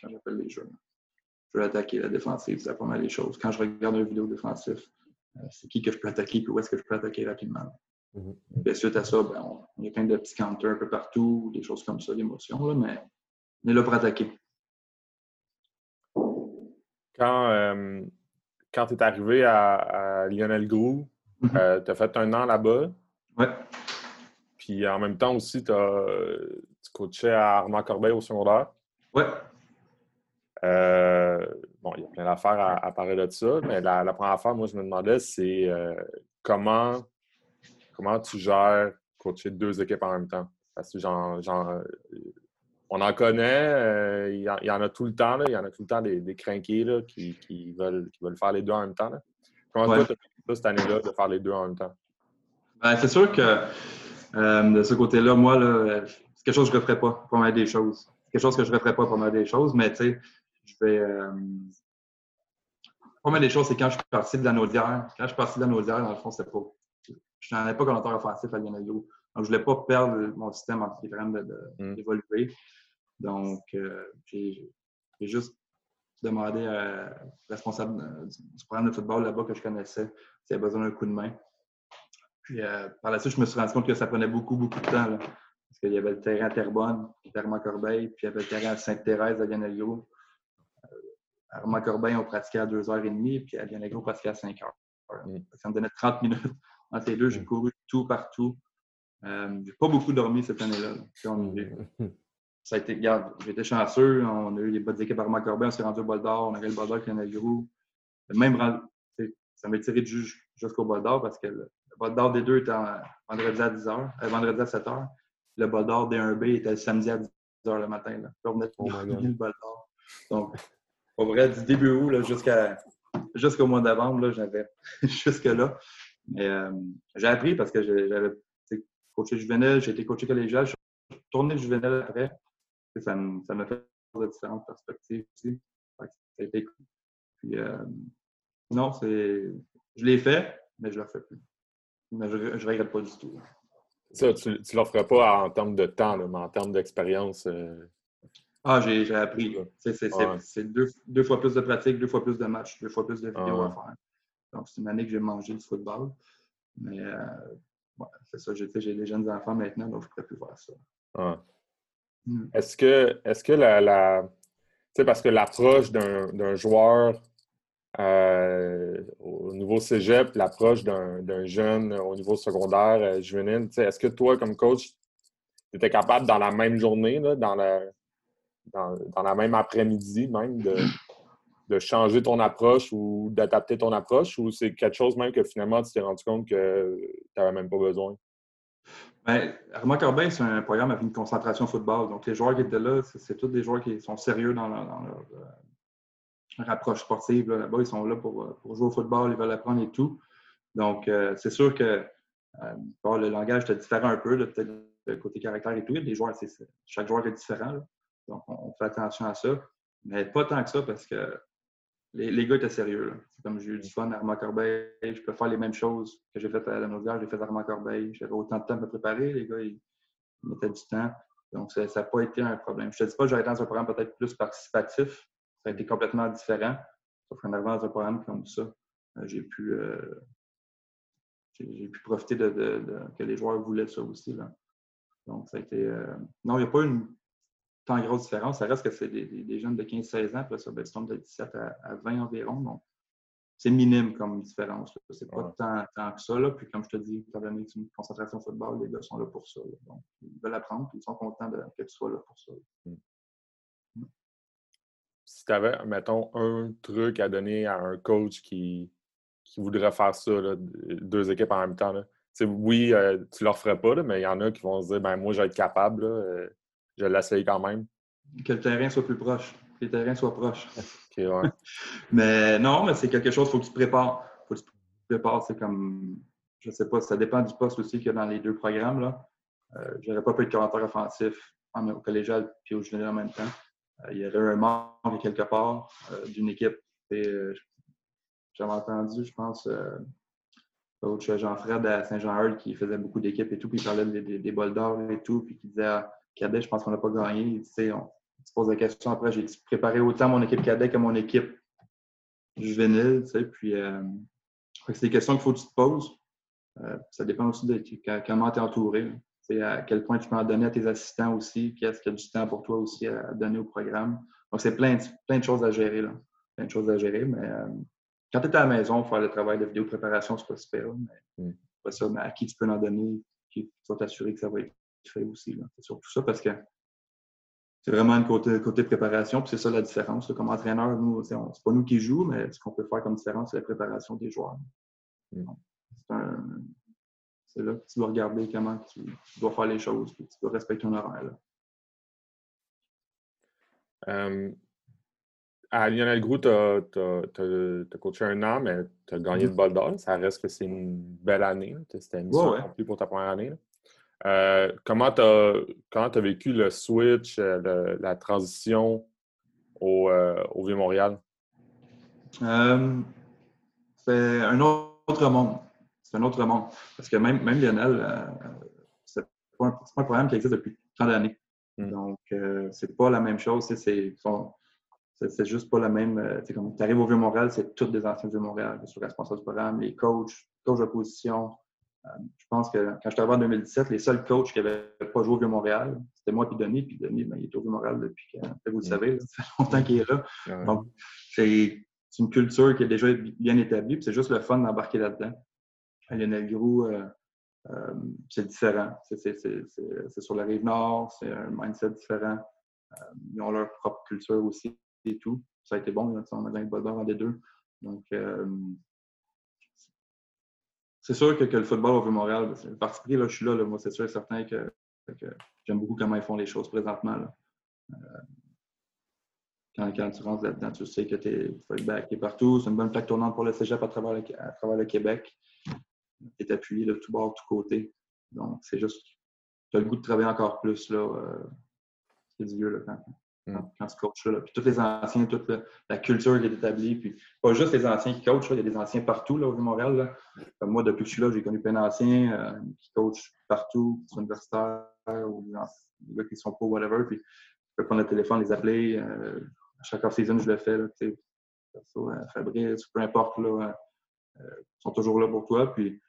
quand j'appelle les jeux je veux attaquer la défensive. C'est pas mal les choses. Quand je regarde une vidéo défensive, c'est qui que je peux attaquer et où est-ce que je peux attaquer rapidement. Mm suite à ça, ben, on, y a plein de petits counters un peu partout, des choses comme ça, l'émotion, mais on est là pour attaquer. Quand, euh, quand tu es arrivé à, Lionel Grou, mm-hmm. euh, tu as fait un an là-bas. Oui. Puis en même temps aussi, tu coachais à Armand Corbeil au secondaire. Oui. Euh, bon, il y a plein d'affaires à, parler de ça, mais la, première affaire, moi, je me demandais, c'est euh, comment, comment tu gères coacher deux équipes en même temps? Parce que genre, genre on en connaît, il, y en, a tout le temps, il y en a tout le temps des, des crinqués là, qui, qui, veulent, qui veulent faire les deux en même temps. Comment toi, tu as cette année-là de faire les deux en même temps? Ben, c'est sûr que euh, de ce côté-là, moi, là, c'est quelque chose que je ne ferais pas pour m'aider des choses. C'est quelque chose que je ne ferais pas pour m'aider des choses, mais tu sais, je vais. Euh, pas mal des choses, c'est quand je suis parti de la Naudière. Quand je suis parti de la Naudière, dans le fond, c'était pas. Je n'en avais pas commentaire offensif à Lionel Donc, je ne voulais pas perdre mon système en train mm. d'évoluer. Donc, euh, j'ai juste demandé à responsable du programme de football là-bas que je connaissais s'il avait besoin d'un coup de main. Puis euh, par la suite, je me suis rendu compte que ça prenait beaucoup, beaucoup de temps. parce qu'il y avait le terrain à Terrebonne, Terre Corbeil, puis il y avait le terrain à Sainte-Thérèse, à Lionelio. À Romain Corbeil, on pratiquait à 2h30, puis à Lionello, on pratiquait à 5h. Mm. Ça me donnait 30 minutes. Entre les deux, j'ai mm. couru tout partout. Euh, j'ai pas beaucoup dormi cette année-là. Mm. Ça a été, regarde, été chanceux. On a eu les bonnes équipes à Romain Corbeil, on s'est rendu au bol d'or, on avait le bol d'or avec Lionello. Même, ça m'a tiré jusqu'au bol d'or parce que le, bol d'or des deux était vendredi à 10h, euh, vendredi à 7h. Le bol d'or des 1B était le samedi à 10h le matin. Là. on venait de oh le bol d'or. Donc, au vrai, du début août jusqu'à jusqu'au mois novembre, j'avais jusque-là. Mais euh, j'ai appris parce que j'avais coaché juvénile, j'ai été coaché collégial, je suis tourné juvénile après. Ça m'a fait de différentes perspectives aussi. Ça a été cool. Puis, euh, non, c'est. Je l'ai fait, mais je ne le refais plus. Je ne regrette pas du tout. Ça, tu ne le ferais pas en termes de temps, mais en termes d'expérience. Euh, ah, j'ai appris. C'est deux, fois plus de pratique, deux fois plus de matchs, deux fois plus de vidéos à ah. faire. Donc, c'est une année que j'ai mangé du football. Mais euh, c'est ça, j'ai des jeunes enfants maintenant, donc je ne pourrais plus voir ça. Ah. Hmm. Est-ce que, est que la. la... Tu sais, parce que l'approche d'un joueur euh, au niveau cégep, l'approche d'un jeune au niveau secondaire, euh, juvénile, est-ce que toi, comme coach, tu étais capable dans la même journée, là, dans la dans, la même après-midi même de, changer ton approche ou d'adapter ton approche ou c'est quelque chose même que finalement tu t'es rendu compte que tu n'avais même pas besoin? Bien, Armand Corbin, c'est un programme avec une concentration football. Donc, les joueurs qui étaient là, c'est tous des joueurs qui sont sérieux dans leur, euh, approche sportive. Là-bas, ils sont là pour, jouer au football, ils veulent apprendre et tout. Donc, euh, c'est sûr que euh, le langage était différent un peu, peut-être le côté caractère et tout. Les joueurs, chaque joueur est différent. Donc, on fait attention à ça. Mais pas tant que ça parce que les, gars étaient sérieux. Comme j'ai eu du fun à Armand Corbeil, je peux faire les mêmes choses que j'ai fait à la Naudière, j'ai fait à Armand Corbeil. J'avais autant de temps pour me préparer. Les gars, ils, mettaient du temps. Donc, ça n'a pas été un problème. Je ne te dis pas que j'aurais été dans un programme peut-être plus participatif. Ça a été complètement différent. Sauf qu'en arrivant dans un programme comme ça, euh, j'ai pu, euh, j'ai pu profiter de, que les joueurs voulaient ça aussi. Là. Donc, ça a été. Euh, non, il n'y a pas une tant grosse différence. Ça reste que c'est des, jeunes de 15-16 ans, puis ça ben, tombe de 17 à, 20 environ. Donc, c'est minime comme différence. C'est pas tant, tant, que ça. Là. Puis, comme je te dis, étant donné que c'est une concentration football, les gars sont là pour ça. Donc, ils veulent apprendre, puis ils sont contents de, que tu sois là pour ça. Hmm. Hmm. Si tu avais, mettons, un truc à donner à un coach qui, qui voudrait faire ça, deux équipes en même temps, là. oui, euh, tu ne leur ferais pas, mais il y en a qui vont se dire ben moi, je vais être capable, euh, je vais l'essayer quand même. Que le terrain soit plus proche, que les terrains soient proches. mais non, mais c'est quelque chose, il faut que tu te prépares. faut que tu te prépares. C'est comme, je ne sais pas, ça dépend du poste aussi qu'il y a dans les deux programmes. Là. Euh, je n'aurais pas pu être commentateur offensif en, au collégial puis au junior en même temps. il y aurait un membre quelque part d'une équipe. Et, j'avais entendu, je pense, euh, coach Jean-Fred à Saint-Jean-Eudes qui faisait beaucoup d'équipes et tout, puis il parlait des, des, bols d'or et tout, puis qui disait ah, Cadet, je pense qu'on n'a pas gagné. Tu on, se pose la question après, j'ai préparé autant mon équipe cadet que mon équipe juvénile, tu sais, puis euh, c'est des questions qu'il faut que tu te poses. Euh, ça dépend aussi de comment tu es entouré. C'est à quel point tu peux en donner à tes assistants aussi, qu'est-ce qu'il y a du temps pour toi aussi à donner au programme. Donc, c'est plein, plein de choses à gérer. Là. Plein de choses à gérer, mais euh, quand tu es à la maison, faire le travail de vidéo préparation, c'est pas super. Mais mm. pas ça, mais à qui tu peux en donner, qui tu t'assurer que ça va être fait aussi. C'est surtout ça parce que c'est vraiment une côté, côté préparation, puis c'est ça la différence. Comme entraîneur, nous, c'est pas nous qui jouons, mais ce qu'on peut faire comme différence, c'est la préparation des joueurs. Mm. C'est là que tu dois regarder comment tu, dois faire les choses, puis tu dois respecter ton horaire. Euh, à Lionel Groux, tu as, coaché un an, mais tu as gagné le bol d'or. Ça reste que c'est une belle année. C'était une mission ouais, pour ta première année. Euh, comment tu as, vécu le switch, euh, la transition au, euh, au Vieux-Montréal? c'est un autre monde. C'est un autre monde. Parce que même, même Lionel, c'est pas, un, pas un programme qui existe depuis tant d'années. Hmm. Donc, c'est pas la même chose. C'est c'est juste pas la même. Tu arrives au Vieux-Montréal, c'est tous des anciens du Vieux-Montréal, les responsables du programme, les coachs, coachs de position. Euh, je pense que quand je suis arrivé en 2017, les seuls coachs qui n'avaient pas joué au Vieux-Montréal, c'était moi et Denis. Puis Denis, ben, il est au Vieux-Montréal depuis que, vous le mm. savez, ça fait longtemps qu'il est là. Donc, c'est une culture qui est déjà bien établie, puis c'est juste le fun d'embarquer là-dedans. Lionel Grou, euh, euh, c'est différent. C'est sur la rive nord, c'est un mindset différent. ils ont leur propre culture aussi et tout. Ça a été bon, on a gagné le en des deux. Donc, euh, c'est sûr que, le football au Vieux-Montréal, le parti pris, là, je suis là, moi, c'est sûr et certain que, j'aime beaucoup comment ils font les choses présentement. Euh, quand, tu rentres là-dedans, tu sais que tu es, back partout. C'est une bonne plaque tournante pour le cégep à travers le, Québec. Tu es appuyé de tout bord, de tout côté. Donc, c'est juste, tu as le goût de travailler encore plus. Là, euh, c'est du vieux, là, quand, Quand, ce coach-là. Puis tous les anciens, toute la, culture qui est établie. Puis pas juste les anciens qui coachent, il y a des anciens partout là, au Montréal. moi, depuis que je suis là, j'ai connu plein d'anciens euh, qui coachent partout, qui sont universitaires ou des gars qui sont pro, whatever. Puis je peux prendre le téléphone, les appeler. Euh, à chaque off-season, je le fais. Là, euh, Fabrice, peu importe, là, ils sont toujours là pour toi. Puis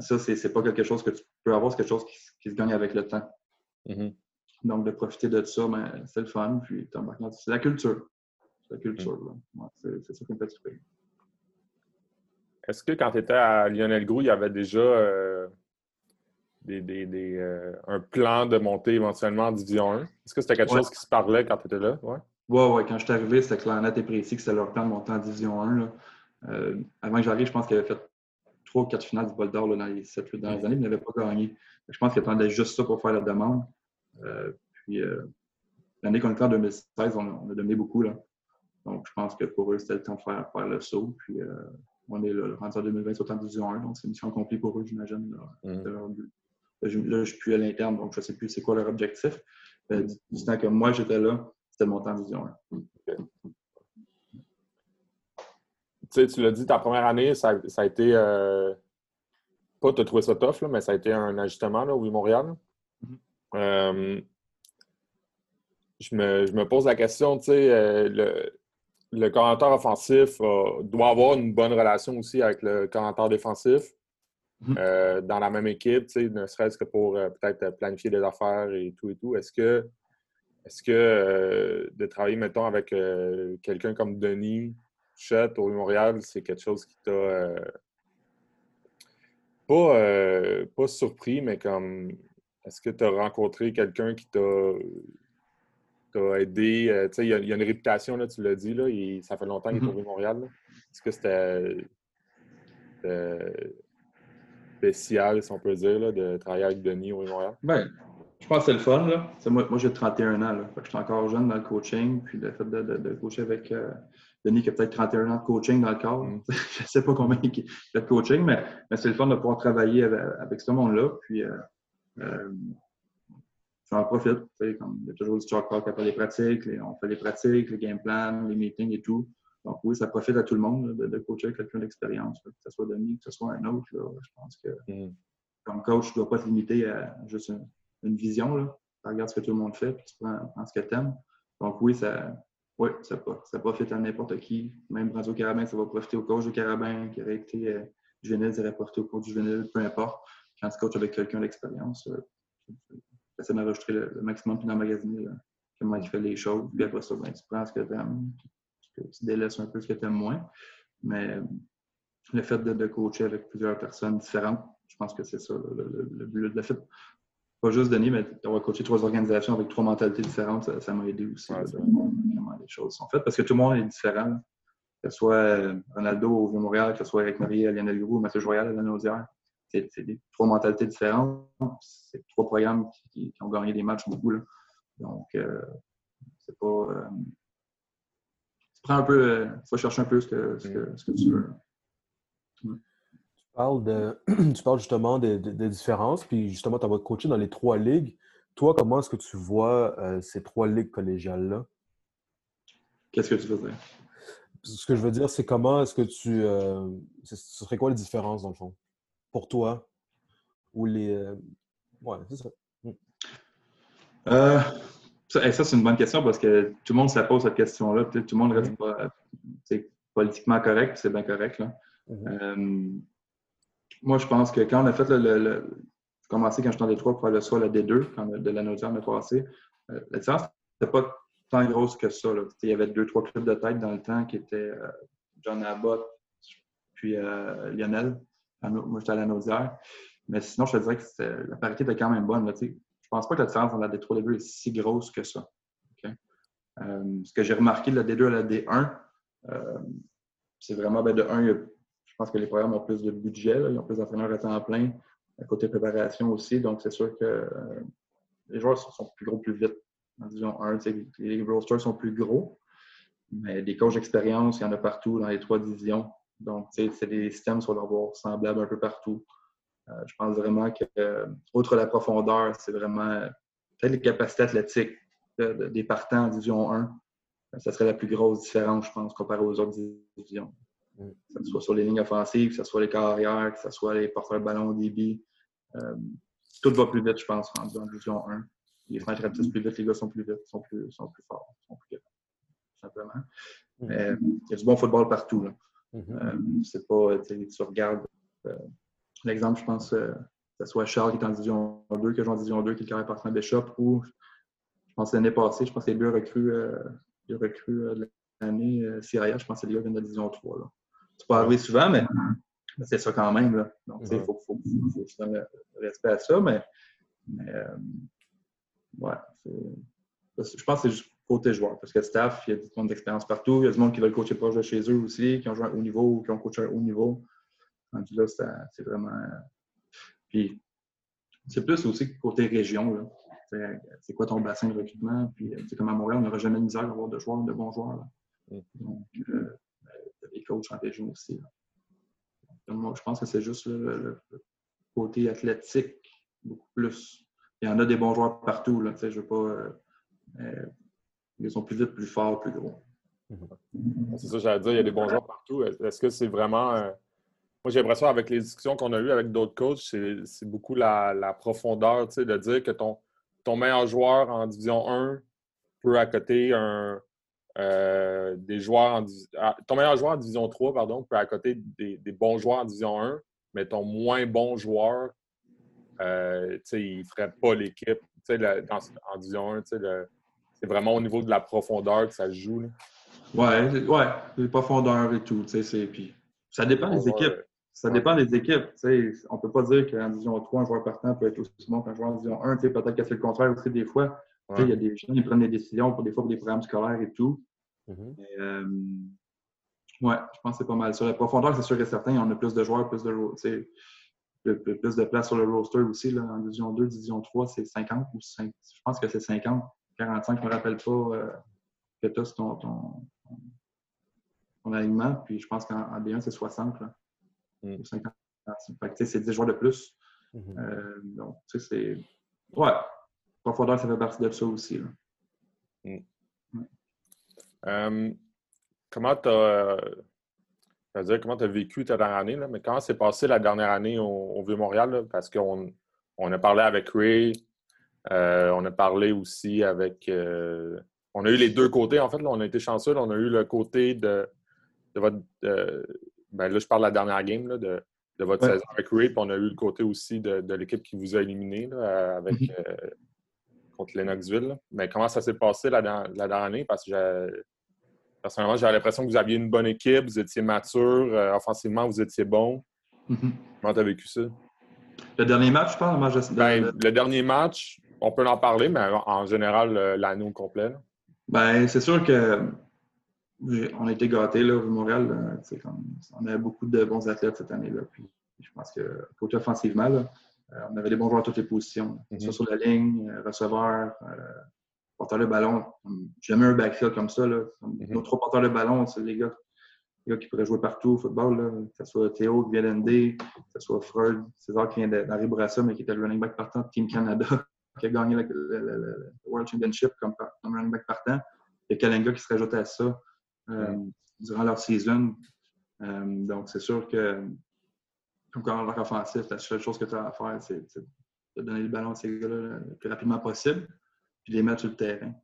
ça, c'est pas quelque chose que tu peux avoir, c'est quelque chose qui, se gagne avec le temps. Mm-hmm. Donc, de profiter de ça, ben, c'est le fun. Puis, c'est la culture. C'est la culture. c'est ça qui me fait triper. Est-ce que quand tu étais à Lionel Grou, il y avait déjà euh, des, des, euh, un plan de monter éventuellement en Division 1? Est-ce que c'était quelque chose qui se parlait quand tu étais là? Oui, ouais, ouais. quand je suis arrivé, c'était clair, net et précis que c'était leur plan de monter en Division 1. Euh, avant que j'arrive, je pense qu'il avait fait trois ou quatre finales du bol d'or dans les 7-8 dernières années, mais il n'avait pas gagné. Je pense qu'il attendait juste ça pour faire la demande. Euh, puis euh, l'année qu'on était en 2016, on, a donné beaucoup. Là. Donc, je pense que pour eux, c'était le temps de faire, faire le saut. Puis euh, on est là, rendu en 2020, c'est en division 1. Donc, c'est une mission accomplie pour eux, j'imagine. Là, mm. je, ne suis plus à l'interne, donc je ne sais plus c'est quoi leur objectif. du temps que moi, j'étais là, c'était mon temps en division 1. tu l'as dit, ta première année, ça, a été. Euh, pas tu as trouvé ça tough, mais ça a été un ajustement là, au Montréal. Euh, je, me, pose la question, tu sais, euh, le, le commentateur offensif doit avoir une bonne relation aussi avec le commentateur défensif. Mm-hmm. dans la même équipe, ne serait-ce que pour peut-être planifier des affaires et tout et tout. Est-ce que, est-ce que de travailler, mettons, avec quelqu'un comme Denis, chat au Montréal, c'est quelque chose qui t'a euh, pas, euh, pas surpris, mais comme est-ce que tu as rencontré quelqu'un qui t'a aidé? Euh, il y, a une réputation, là, tu l'as dit, là, ça fait longtemps qu'il est au mm-hmm. Montréal. Est-ce que c'était spécial, si on peut dire, de travailler avec Denis au Montréal? Ben, je pense que c'est le fun. Là. Moi, moi j'ai 31 ans. Là. je suis encore jeune dans le coaching. Puis le fait de, de, coacher avec Denis qui a peut-être 31 ans de coaching dans le corps. Mm. je ne sais pas combien il a de coaching, mais, c'est le fun de pouvoir travailler avec, ce monde-là. Puis, euh, euh, j'en profite. Comme, il y a toujours du chalk talk après les pratiques. on fait les pratiques, les game plans, les meetings et tout. Donc, oui, ça profite à tout le monde de, coacher quelqu'un d'expérience, que ce soit Denis, que ce soit un autre. je pense que mm. comme coach, tu ne dois pas te limiter à juste une, vision. Là. Tu regardes ce que tout le monde fait, puis tu prends, prends ce que tu aimes. Donc, oui, ça, oui, ça, ça, profite à n'importe qui. Même Branzo Carabin, ça va profiter au coach du Carabin, qui aurait été euh, juvénile, ça aurait profité au coach du juvénile, peu importe. Quand tu coaches avec quelqu'un d'expérience, euh, essaie d'enregistrer le, le, maximum puis d'emmagasiner comment il fait les choses. Puis après ça, ben, tu prends ce que tu aimes, tu délaisses un peu ce que tu aimes moins. Mais le fait de, de, coacher avec plusieurs personnes différentes, je pense que c'est ça le, but. Le fait pas juste Denis, mais d'avoir coaché trois organisations avec trois mentalités différentes, ça m'a aidé aussi comment les choses sont faites. Parce que tout le monde est différent. Que ce soit euh, Ronaldo au Vieux-Montréal, que ce soit Eric Marie à Lionel Groux, Mathieu Joyal à la Naudière. C'est trois mentalités différentes. C'est trois programmes qui, ont gagné des matchs beaucoup. Là. Donc, euh, c'est pas. Euh, tu prends un peu. Il faut chercher un peu ce que, ce que, ce que tu veux parles, de, tu parles justement des, différences, puis justement, tu as coaché dans les trois ligues. Toi, comment est-ce que tu vois euh, ces trois ligues collégiales-là? Qu'est-ce que tu veux dire? Ce que je veux dire, c'est comment est-ce que tu. Euh, ce serait quoi les différences, dans le fond, pour toi? Ou les. Euh, ouais, c'est ça. Hmm. ça, c'est une bonne question parce que tout le monde se pose cette question-là. Tout le monde reste pas, politiquement correct, c'est bien correct. Là. Mm-hmm moi, je pense que quand on a fait le, le, commencé quand j'étais en Détroit pour faire le soit le D2, quand de la a passé, euh, la différence n'était pas tant grosse que ça. Il y avait deux, trois clubs de tête dans le temps qui étaient euh, John Abbott, puis euh, Lionel. Moi, j'étais à la Naudière. Mais sinon, je te dirais que la parité était quand même bonne. Je pense pas que la différence entre la D3 et la D2 est si grosse que ça. ce que j'ai remarqué de la D2 à la D1, c'est vraiment ben, de 1, il y a je pense que les programmes ont plus de budget, ils ont plus d'entraîneurs à temps plein, à côté préparation aussi. Donc, c'est sûr que euh, les joueurs sont, plus gros plus vite. En division 1, les rosters sont plus gros, mais des coachs d'expérience, il y en a partout dans les trois divisions. Donc, c'est des systèmes sur leur bord semblables un peu partout. Euh, je pense vraiment que, euh, outre la profondeur, c'est vraiment peut-être les capacités athlétiques des partants en division 1. Ça serait la plus grosse différence, je pense, comparé aux autres divisions. Que ce soit sur les lignes offensives, que ce soit les carrières, que ce soit les porteurs de ballon au débit. Euh, tout va plus vite, je pense, en division 1. Les fenêtres rapetissent plus vite, les gars sont plus vite, sont plus, sont plus forts, sont plus tout simplement. Euh, il y a du bon football partout. Là. Mm-hmm. Euh, c'est pas, tu regardes l'exemple, je pense, que ce soit Charles qui est en division 2, que joue en division 2, qui est carré par Bishop, ou je pense l'année passée, je pense que les deux recrues, les recrues de l'année, Syria, je pense que c'est les gars viennent de la division 3. Là. C'est pas arrivé souvent, mais, c'est ça quand même. Là. Donc, il faut, faut, faut, se donner le respect à ça, mais, mais euh, ouais, je pense que c'est juste côté joueur. Parce que le staff, il y a du monde d'expérience partout. Il y a du monde qui veut coacher proche de chez eux aussi, qui ont joué à haut niveau ou qui ont coaché à haut niveau. Donc là, c'est vraiment. Puis, c'est plus aussi côté région. C'est quoi ton bassin de recrutement? Puis, comme à Montréal, on n'aura jamais de misère d'avoir de joueurs, de bons joueurs. Là. Mm. Donc, euh, les coachs en région aussi. moi, je pense que c'est juste le, côté athlétique, beaucoup plus. Il y en a des bons joueurs partout. je veux pas. Euh, ils sont plus vite, plus forts, plus gros. Mm-hmm. C'est ça, j'allais dire, il y a des bons joueurs partout. Est-ce que c'est vraiment. Euh, moi, j'ai l'impression, avec les discussions qu'on a eues avec d'autres coachs, c'est beaucoup la, la profondeur, de dire que ton, ton meilleur joueur en Division 1 peut à côté un, euh, des joueurs en ah, ton meilleur joueur en Division 3, pardon, peut côté des, des bons joueurs en Division 1, mais ton moins bon joueur, euh, il ne ferait pas l'équipe. En Division 1, c'est vraiment au niveau de la profondeur que ça se joue. Là. Ouais, ouais, les profondeurs et tout. Puis, ça dépend des équipes. Ça dépend des équipes. On ne peut pas dire qu'en Division 3, un joueur partant peut être aussi bon qu'un joueur en Division 1. Peut-être que c'est le contraire aussi des fois. Il y a des gens qui prennent des décisions pour des fois pour des programmes scolaires et tout. Euh, ouais, je pense que c'est pas mal. Sur la profondeur, c'est sûr que certains, on a plus de joueurs, plus de plus de place sur le roster aussi. Là, en Division 2, Division 3, c'est 50 ou 5. Je pense que c'est 50. 45, je ne me rappelle pas euh, que tu as ton, ton, ton, alignement. Puis je pense qu'en D1, c'est 60. Là. Mm. 50. c'est 10 joueurs de plus. Mm-hmm. euh, donc, tu sais, c'est. Ouais. Profondeur, ça fait partie de ça aussi. Là. Mm. Euh, comment tu as dire comment tu as vécu ta dernière année, là, mais comment s'est passé la dernière année au, Vieux-Montréal? Parce qu'on on a parlé avec Ray, on a parlé aussi avec. Euh, on a eu les deux côtés, en fait. Là, on a été chanceux. on a eu le côté de, votre. ben là, je parle de la dernière game de, votre saison avec Ray, puis on a eu le côté aussi de, l'équipe qui vous a éliminé avec, mm-hmm. euh, contre Lennoxville. Mais comment ça s'est passé la, la, dernière année? Parce que Personnellement, j'avais l'impression que vous aviez une bonne équipe, vous étiez mature, euh, offensivement, vous étiez bon. Mm-hmm. Comment tu as vécu ça? Le dernier match, je pense, le ben, le dernier match, on peut en parler, mais en général, l'année au complet. Ben, c'est sûr que on a été gâtés là, au Montréal. on avait beaucoup de bons athlètes cette année-là. je pense que côté offensivement, euh, on avait des bons joueurs à toutes les positions. Mm-hmm. Soit sur la ligne, euh, receveur, porteur de ballon. Jamais un backfield comme ça. Là. Mhm. Nos trois porteurs de ballon, c'est les gars, les gars qui pourraient jouer partout au football. Là. Que ce soit Théo qui vient d'ND, que ce soit Freud, César qui vient Brassa, mais qui était le running back partant de Team Canada, qui a gagné le, World Championship comme, running back partant. Il y a Kalenga qui se rajoute à ça euh, durant leur season. Euh, donc, c'est sûr que, comme leur offensif, la seule chose que tu as à faire, c'est de donner le ballon à ces gars-là le plus rapidement possible puis les mettre sur le terrain.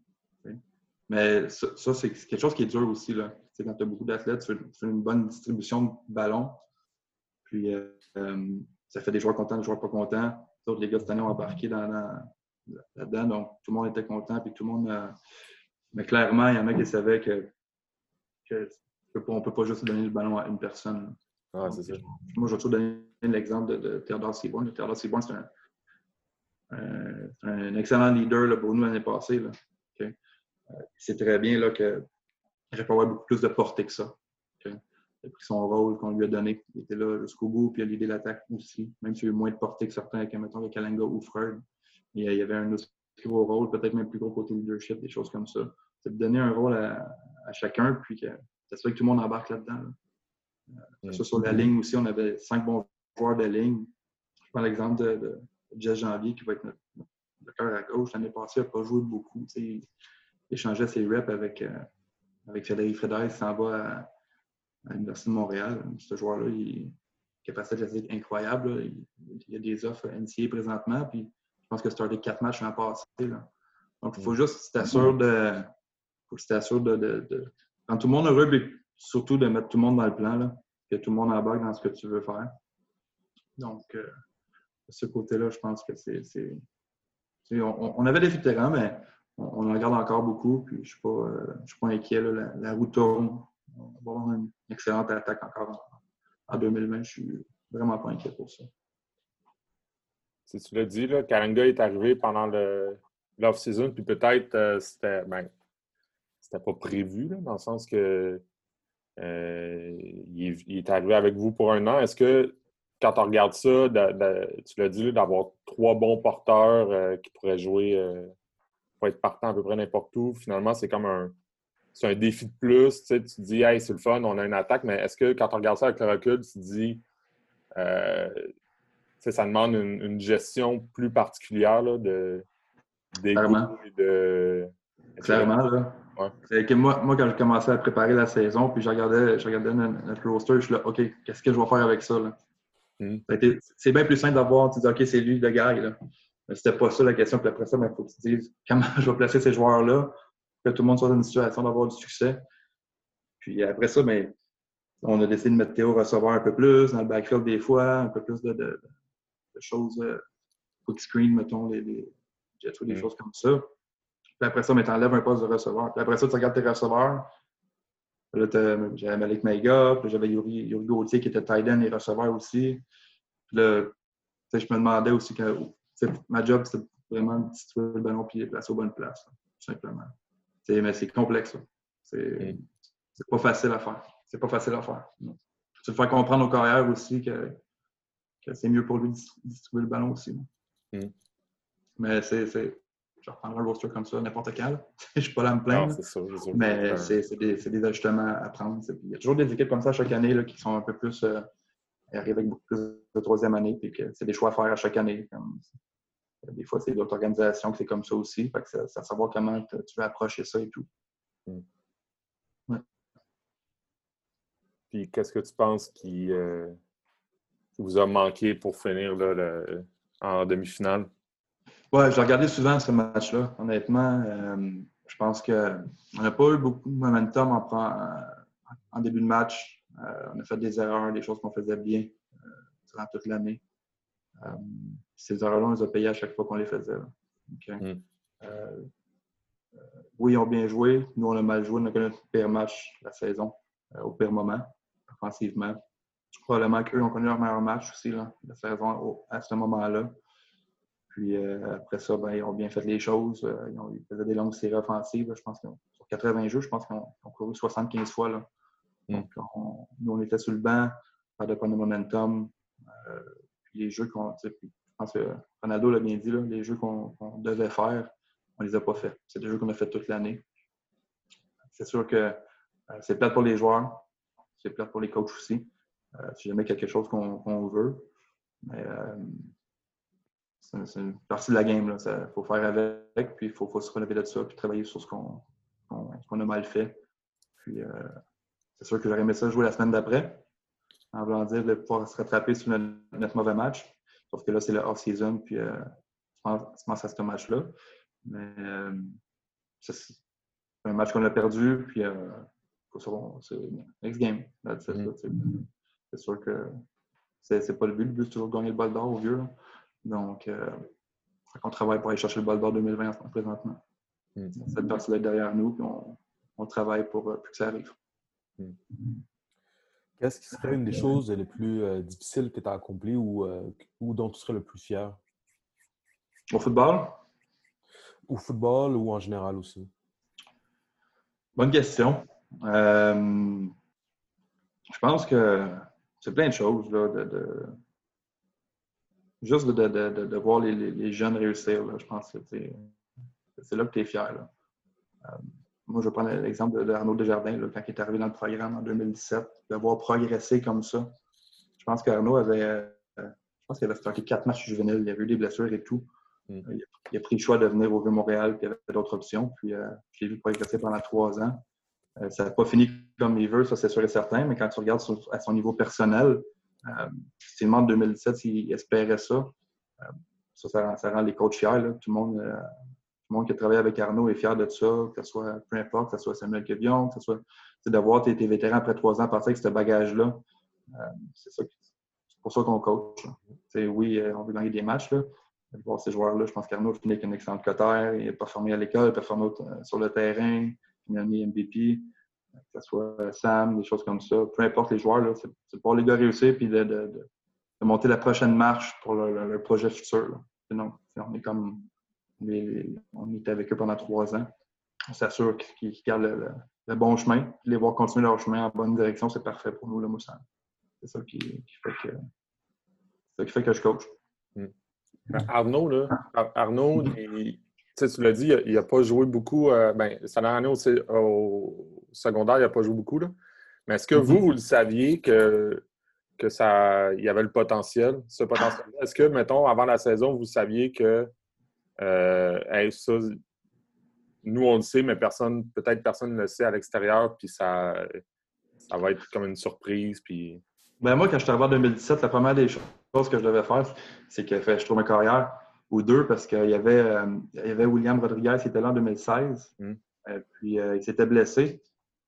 Mais ça, c'est quelque chose qui est dur aussi. Là. quand tu as beaucoup d'athlètes, tu, fais une bonne distribution de ballons. Puis euh, euh, ça fait des joueurs contents, des joueurs pas contents. les gars cette année ont embarqué dans, là-dedans. Donc tout le monde était content. Puis tout le monde. Euh, mais clairement, il y en a qui savaient que, que on ne peut pas juste donner le ballon à une personne. Ah, c'est ça. Moi, je vais toujours donner l'exemple de, de Theodore Seaborn. Theodore Seaborn, c'est un, euh, un excellent leader pour nous l'année passée. Là. c'est très bien là, que j'aurais pas avoir beaucoup plus de portée que ça. Il a pris son rôle qu'on lui a donné. Il était là jusqu'au bout, puis il a l'idée l'attaque aussi, même s'il a eu moins de portée que certains, avec, mettons, avec Kalenga ou Freud. Il y avait un autre gros rôle, peut-être même plus gros côté leadership, des choses comme ça. C'est de donner un rôle à, chacun, puis que c'est que tout le monde embarque là-dedans. Euh, sur la ligne aussi, on avait cinq bons joueurs de ligne. Je prends l'exemple de, Jess Janvier, qui va être notre, cœur à gauche, l'année passée, n'a pas joué beaucoup. Il échangeait ses reps avec, euh, avec Frédéric Frédéric, il s'en va à, l'Université de Montréal. Ce joueur-là, il a une capacité athlétique incroyable. Il, y a des offres NCA présentement, puis pense que starté quatre matchs l'an passé. Là. Donc, il faut juste t'assurer de. Faut que de, de, de, rendre tout le monde heureux, mais surtout de mettre tout le monde dans le plan, là, que tout le monde embarque dans ce que tu veux faire. Donc, euh, ce côté-là, je pense que c'est. On, avait des vétérans, mais on, en regarde encore beaucoup. Puis je ne suis, pas, euh, suis pas inquiet. la, route tourne. On va avoir une excellente attaque encore en, 2020. Je ne suis vraiment pas inquiet pour ça. Si tu l'as dit, là, Karanga est arrivé pendant l'off-season, puis peut-être euh, c'était ben, c'était pas prévu, dans le sens que euh, il, est arrivé avec vous pour un an. Est-ce que quand on regarde ça, tu l'as dit, d'avoir trois bons porteurs euh, qui pourraient jouer, pour être partant à peu près n'importe où, finalement, c'est comme un, c'est un défi de plus. Tu, te dis, hey, c'est le fun, on a une attaque, mais est-ce que quand on regarde ça avec le recul, tu te dis, ça demande une, gestion plus particulière là, de, Clairement. de. Clairement, là. C'est que moi, moi, quand j'ai commencé à préparer la saison, puis je regardais, je regardais notre, roster, je suis là, OK, qu'est-ce que je vais faire avec ça? Hmm. C'est bien plus simple d'avoir, tu dis, OK, c'est lui le gars. Là. Mais c'était pas ça la question. Puis après ça, il ben, faut que tu te dises comment je vais placer ces joueurs-là que tout le monde soit dans une situation d'avoir du succès. Puis après ça, ben, on a décidé de mettre Théo recevoir un peu plus, dans le backfield des fois, un peu plus de, de, choses, euh, quick screen, mettons, les, les jets ou des mm. choses comme ça. Puis après ça, on t'enlève un poste de receveur. Puis après ça, tu regardes tes receveurs. Là, j'avais Malik Maiga, puis j'avais Yuri, Yuri, Gauthier qui était tight end et receveur aussi. Puis là, je me demandais aussi que ma job, c'était vraiment de situer le ballon et de placer aux bonnes places, tout simplement. mais c'est complexe. C'est pas facile à faire. C'est pas facile à faire. Tu le faire comprendre au carrière aussi que, que c'est mieux pour lui de distribuer le ballon aussi. Mm. Mais c'est. Je reprendrai un roster comme ça n'importe quand. je ne suis pas là à me plaindre. mais c'est des, des, ajustements à prendre. Il y a toujours des équipes comme ça chaque année là, qui sont un peu plus. Euh, arrivent avec beaucoup plus de troisième année, puis que c'est des choix à faire à chaque année. des fois, c'est d'autres organisations que c'est comme ça aussi. Fait que c'est à savoir comment tu veux approcher ça et tout. Mm. Puis qu'est-ce que tu penses qui, euh, vous a manqué pour finir en demi-finale? Ouais, j'ai regardé souvent ce match-là. Honnêtement, euh, je pense qu'on n'a pas eu beaucoup de momentum en, début de match. Euh, on a fait des erreurs, des choses qu'on faisait bien durant toute l'année. ces erreurs-là, on les a payées à chaque fois qu'on les faisait. Hmm. oui, ils ont bien joué. Nous, on a mal joué. On a connu notre pire match de la saison, au pire moment offensivement. Probablement qu'eux ont connu leur meilleur match aussi, là, la saison à ce moment-là. Puis euh, après ça, ben, ils ont bien fait les choses. Euh, ils, ont, faisaient des longues séries offensives. je pense que sur 80 jeux, je pense qu'ils ont, couru 75 fois. Là. Mm. Donc, nous, on était sur le banc, pas de point de momentum. Euh, puis les jeux qu'on. Je pense que Ronaldo l'a bien dit, là, les jeux qu'on devait faire, on ne les a pas faits. C'est des jeux qu'on a fait toute l'année. C'est sûr que c'est plate pour les joueurs c'est plate pour les coachs aussi. Euh, c'est jamais quelque chose qu'on veut. Mais euh, c'est une partie de la game. Il faut faire avec, puis il faut, se relever de ça, puis travailler sur ce qu'on a mal fait. Puis euh, c'est sûr que j'aurais aimé ça jouer la semaine d'après, en voulant dire de pouvoir se rattraper sur notre, mauvais match. Sauf que là, c'est le off-season, puis euh, je pense à ce match-là. Mais c'est un match qu'on a perdu, puis c'est next game. Mm. C'est sûr que c'est pas le but. Le but, c'est toujours de gagner le bol d'or au vieux. Donc, euh, on travaille pour aller chercher le bol d'or 2020 présentement. Mm. Cette partie-là est derrière nous, puis on, travaille pour, euh, que ça arrive. Mm. Qu'est-ce qui serait une des choses les plus euh, difficiles que tu as accomplies ou, ou dont tu serais le plus fier? Au football? Au football ou en général aussi? Bonne question. Euh, je pense que c'est plein de choses. Là, de, juste de, voir les, jeunes réussir. je pense que c'est là que tu es fier. Euh, moi, je vais prendre l'exemple d'Arnaud Desjardins, là, quand il est arrivé dans le programme en 2017, de voir progresser comme ça. Je pense qu'Arnaud avait, euh, je pense qu'il avait starté quatre matchs juvéniles, il y avait eu des blessures et tout. Mm. Il, a, pris le choix de venir au Vieux-Montréal, puis il y avait d'autres options. Puis je l'ai vu progresser pendant trois ans. Euh, ça n'a pas fini comme il veut, ça c'est sûr et certain, mais quand tu regardes à son niveau personnel, euh, s'il demande 2017 s'il espérait ça, euh, ça, rend les coachs fiers. Tout, le monde, tout le monde qui a travaillé avec Arnaud est fier de ça, que ce soit, peu importe, que ce soit Samuel Kevion, que ce soit d'avoir tes, tes, vétérans après trois ans partir avec ce bagage-là. c'est pour ça qu'on coach. Oui, on veut gagner des matchs. Voir ces joueurs-là, je pense qu'Arnaud finit avec une excellente cotère, il est performé à l'école, performé sur le terrain, une MVP, que ce soit Sam, des choses comme ça. Peu importe les joueurs, c'est pour les gars réussir puis de, de, monter la prochaine marche pour leur, projet futur. Non, on est comme on est avec eux pendant trois ans. On s'assure qu'ils gardent le, bon chemin. Les voir continuer leur chemin en bonne direction, c'est parfait pour nous, le Moussan. C'est ça qui, fait que ça qui fait que je coach. Hmm. Arnaud, là, Arnaud, il, tu, l'as dit, il n'a pas joué beaucoup. Euh, ben, sa dernière année au, secondaire, il n'a pas joué beaucoup. Là. Mais est-ce que vous, mm-hmm. vous le saviez que, que ça, il y avait le potentiel, ce potentiel Est-ce que, mettons, avant la saison, vous saviez que euh, ça, nous, on le sait, mais personne, peut-être personne ne le sait à l'extérieur, puis ça, ça va être comme une surprise. Puis... Ben moi, quand je suis arrivé en 2017, la première des choses que je devais faire, c'est que je trouve ma carrière ou deux parce qu'il y, avait, euh, il y avait William Rodriguez qui était là en 2016. Mm. Euh, puis euh, il s'était blessé.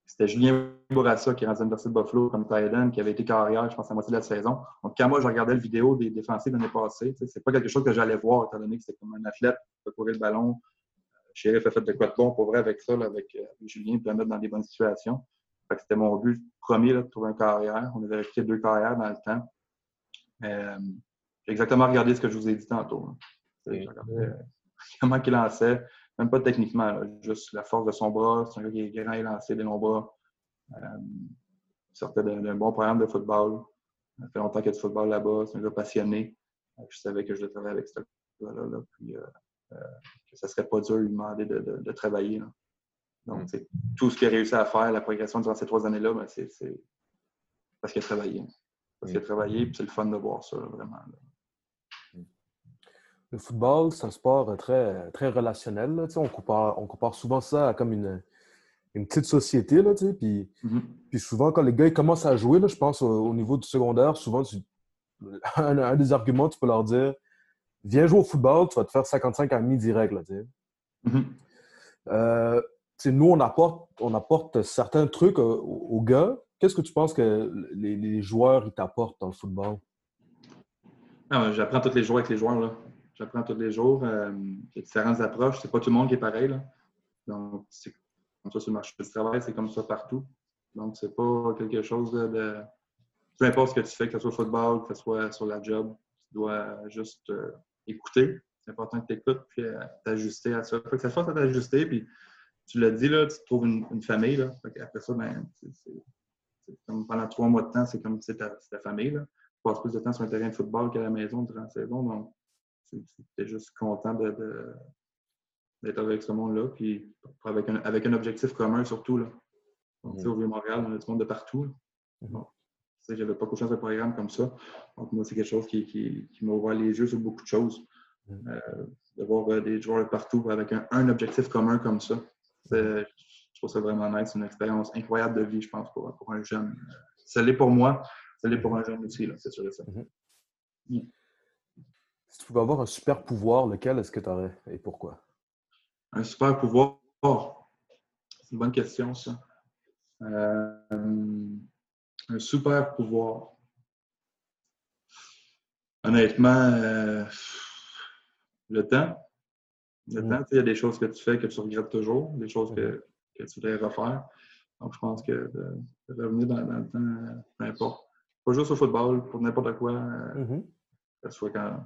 C'était Julien Bourassa qui est rendu à l'Université de Buffalo comme Titan, qui avait été carrière, je pense, à la moitié de la saison. Donc, quand moi, je regardais la vidéo des défensifs l'année passée, c'est pas quelque chose que j'allais voir, étant donné que c'était comme un athlète qui courir le ballon. Sheriff a fait de quoi de bon pour vrai avec ça, avec, Julien, pour le mettre dans des bonnes situations. C'était mon but premier de trouver une carrière. On avait recruté deux carrières dans le temps. J'ai exactement regardé ce que je vous ai dit tantôt. J'ai regardé comment il lançait, même pas techniquement, juste la force de son bras. C'est un gars qui est grand et lancé des longs bras. Euh, il sortait d'un bon programme de football. Ça fait longtemps qu'il y a du football là-bas. C'est un gars passionné. Euh, je savais que je devais travailler avec ce gars-là. Là, puis, euh, que ça serait pas dur de lui demander de, travailler. Donc, mm. tout ce qu'il a réussi à faire, la progression durant ces trois années-là, ben, c'est parce qu'il a travaillé. Parce qu'il a mm. travaillé, puis c'est le fun de voir ça, vraiment le football, c'est un sport très, très relationnel. on, compare, on compare souvent ça à comme une, une petite société. Là, puis, mm-hmm. puis souvent, quand les gars commencent à jouer, je pense au, niveau du secondaire, souvent, un, des arguments, tu peux leur dire Viens jouer au football, tu vas te faire 55 amis direct. Là, mm-hmm. euh, nous, on apporte, on apporte certains trucs euh, aux, gars. Qu'est-ce que tu penses que les, les joueurs t'apportent dans le football? Ah, j'apprends tous les jours avec les joueurs. Là. J'apprends tous les jours. Euh, il y a différentes approches. C'est pas tout le monde qui est pareil. Là. Donc, c'est comme ça sur le marché du travail, c'est comme ça partout. Donc, c'est pas quelque chose de, Peu importe ce que tu fais, que ce soit au football, que ce soit sur la job, tu dois juste euh, écouter. C'est important que tu écoutes puis euh, t'ajuster à ça. Faut que ça fasse à t'ajuster. Puis, tu l'as dit, là, tu trouves une, famille. Là. Après ça, ben, c'est comme pendant trois mois de temps, c'est comme si ta, ta, famille. Là. Tu passes plus de temps sur un terrain de football qu'à la maison durant la saison. Donc, J'étais juste content d'être avec ce monde-là, puis avec un, avec un objectif commun surtout. Là. Donc, mm. Au Vieux-Montréal, on a du monde de partout. Mm-hmm. j'avais pas confiance de programme comme ça. Donc, moi, c'est quelque chose qui, qui, qui m'a ouvert les yeux sur beaucoup de choses. Mm. Euh, de voir euh, des joueurs de partout avec un, objectif commun comme ça. Je trouve ça vraiment nice. C'est une expérience incroyable de vie, je pense, pour, pour un jeune. Ça l'est pour moi, ça l'est pour un jeune aussi, c'est sûr et ça. Mm-hmm. Si tu pouvais avoir un super pouvoir, lequel est-ce que tu aurais et pourquoi? Un super pouvoir? C'est une bonne question, ça. Euh, un super pouvoir. Honnêtement, euh, le temps. Le mm. temps, il y a des choses que tu fais que tu regrettes toujours, des choses que, mm. tu voudrais refaire. Donc, je pense que de, revenir dans, le temps, euh, peu importe. Pas juste au football, pour n'importe quoi. Mm-hmm. Que ce soit quand euh,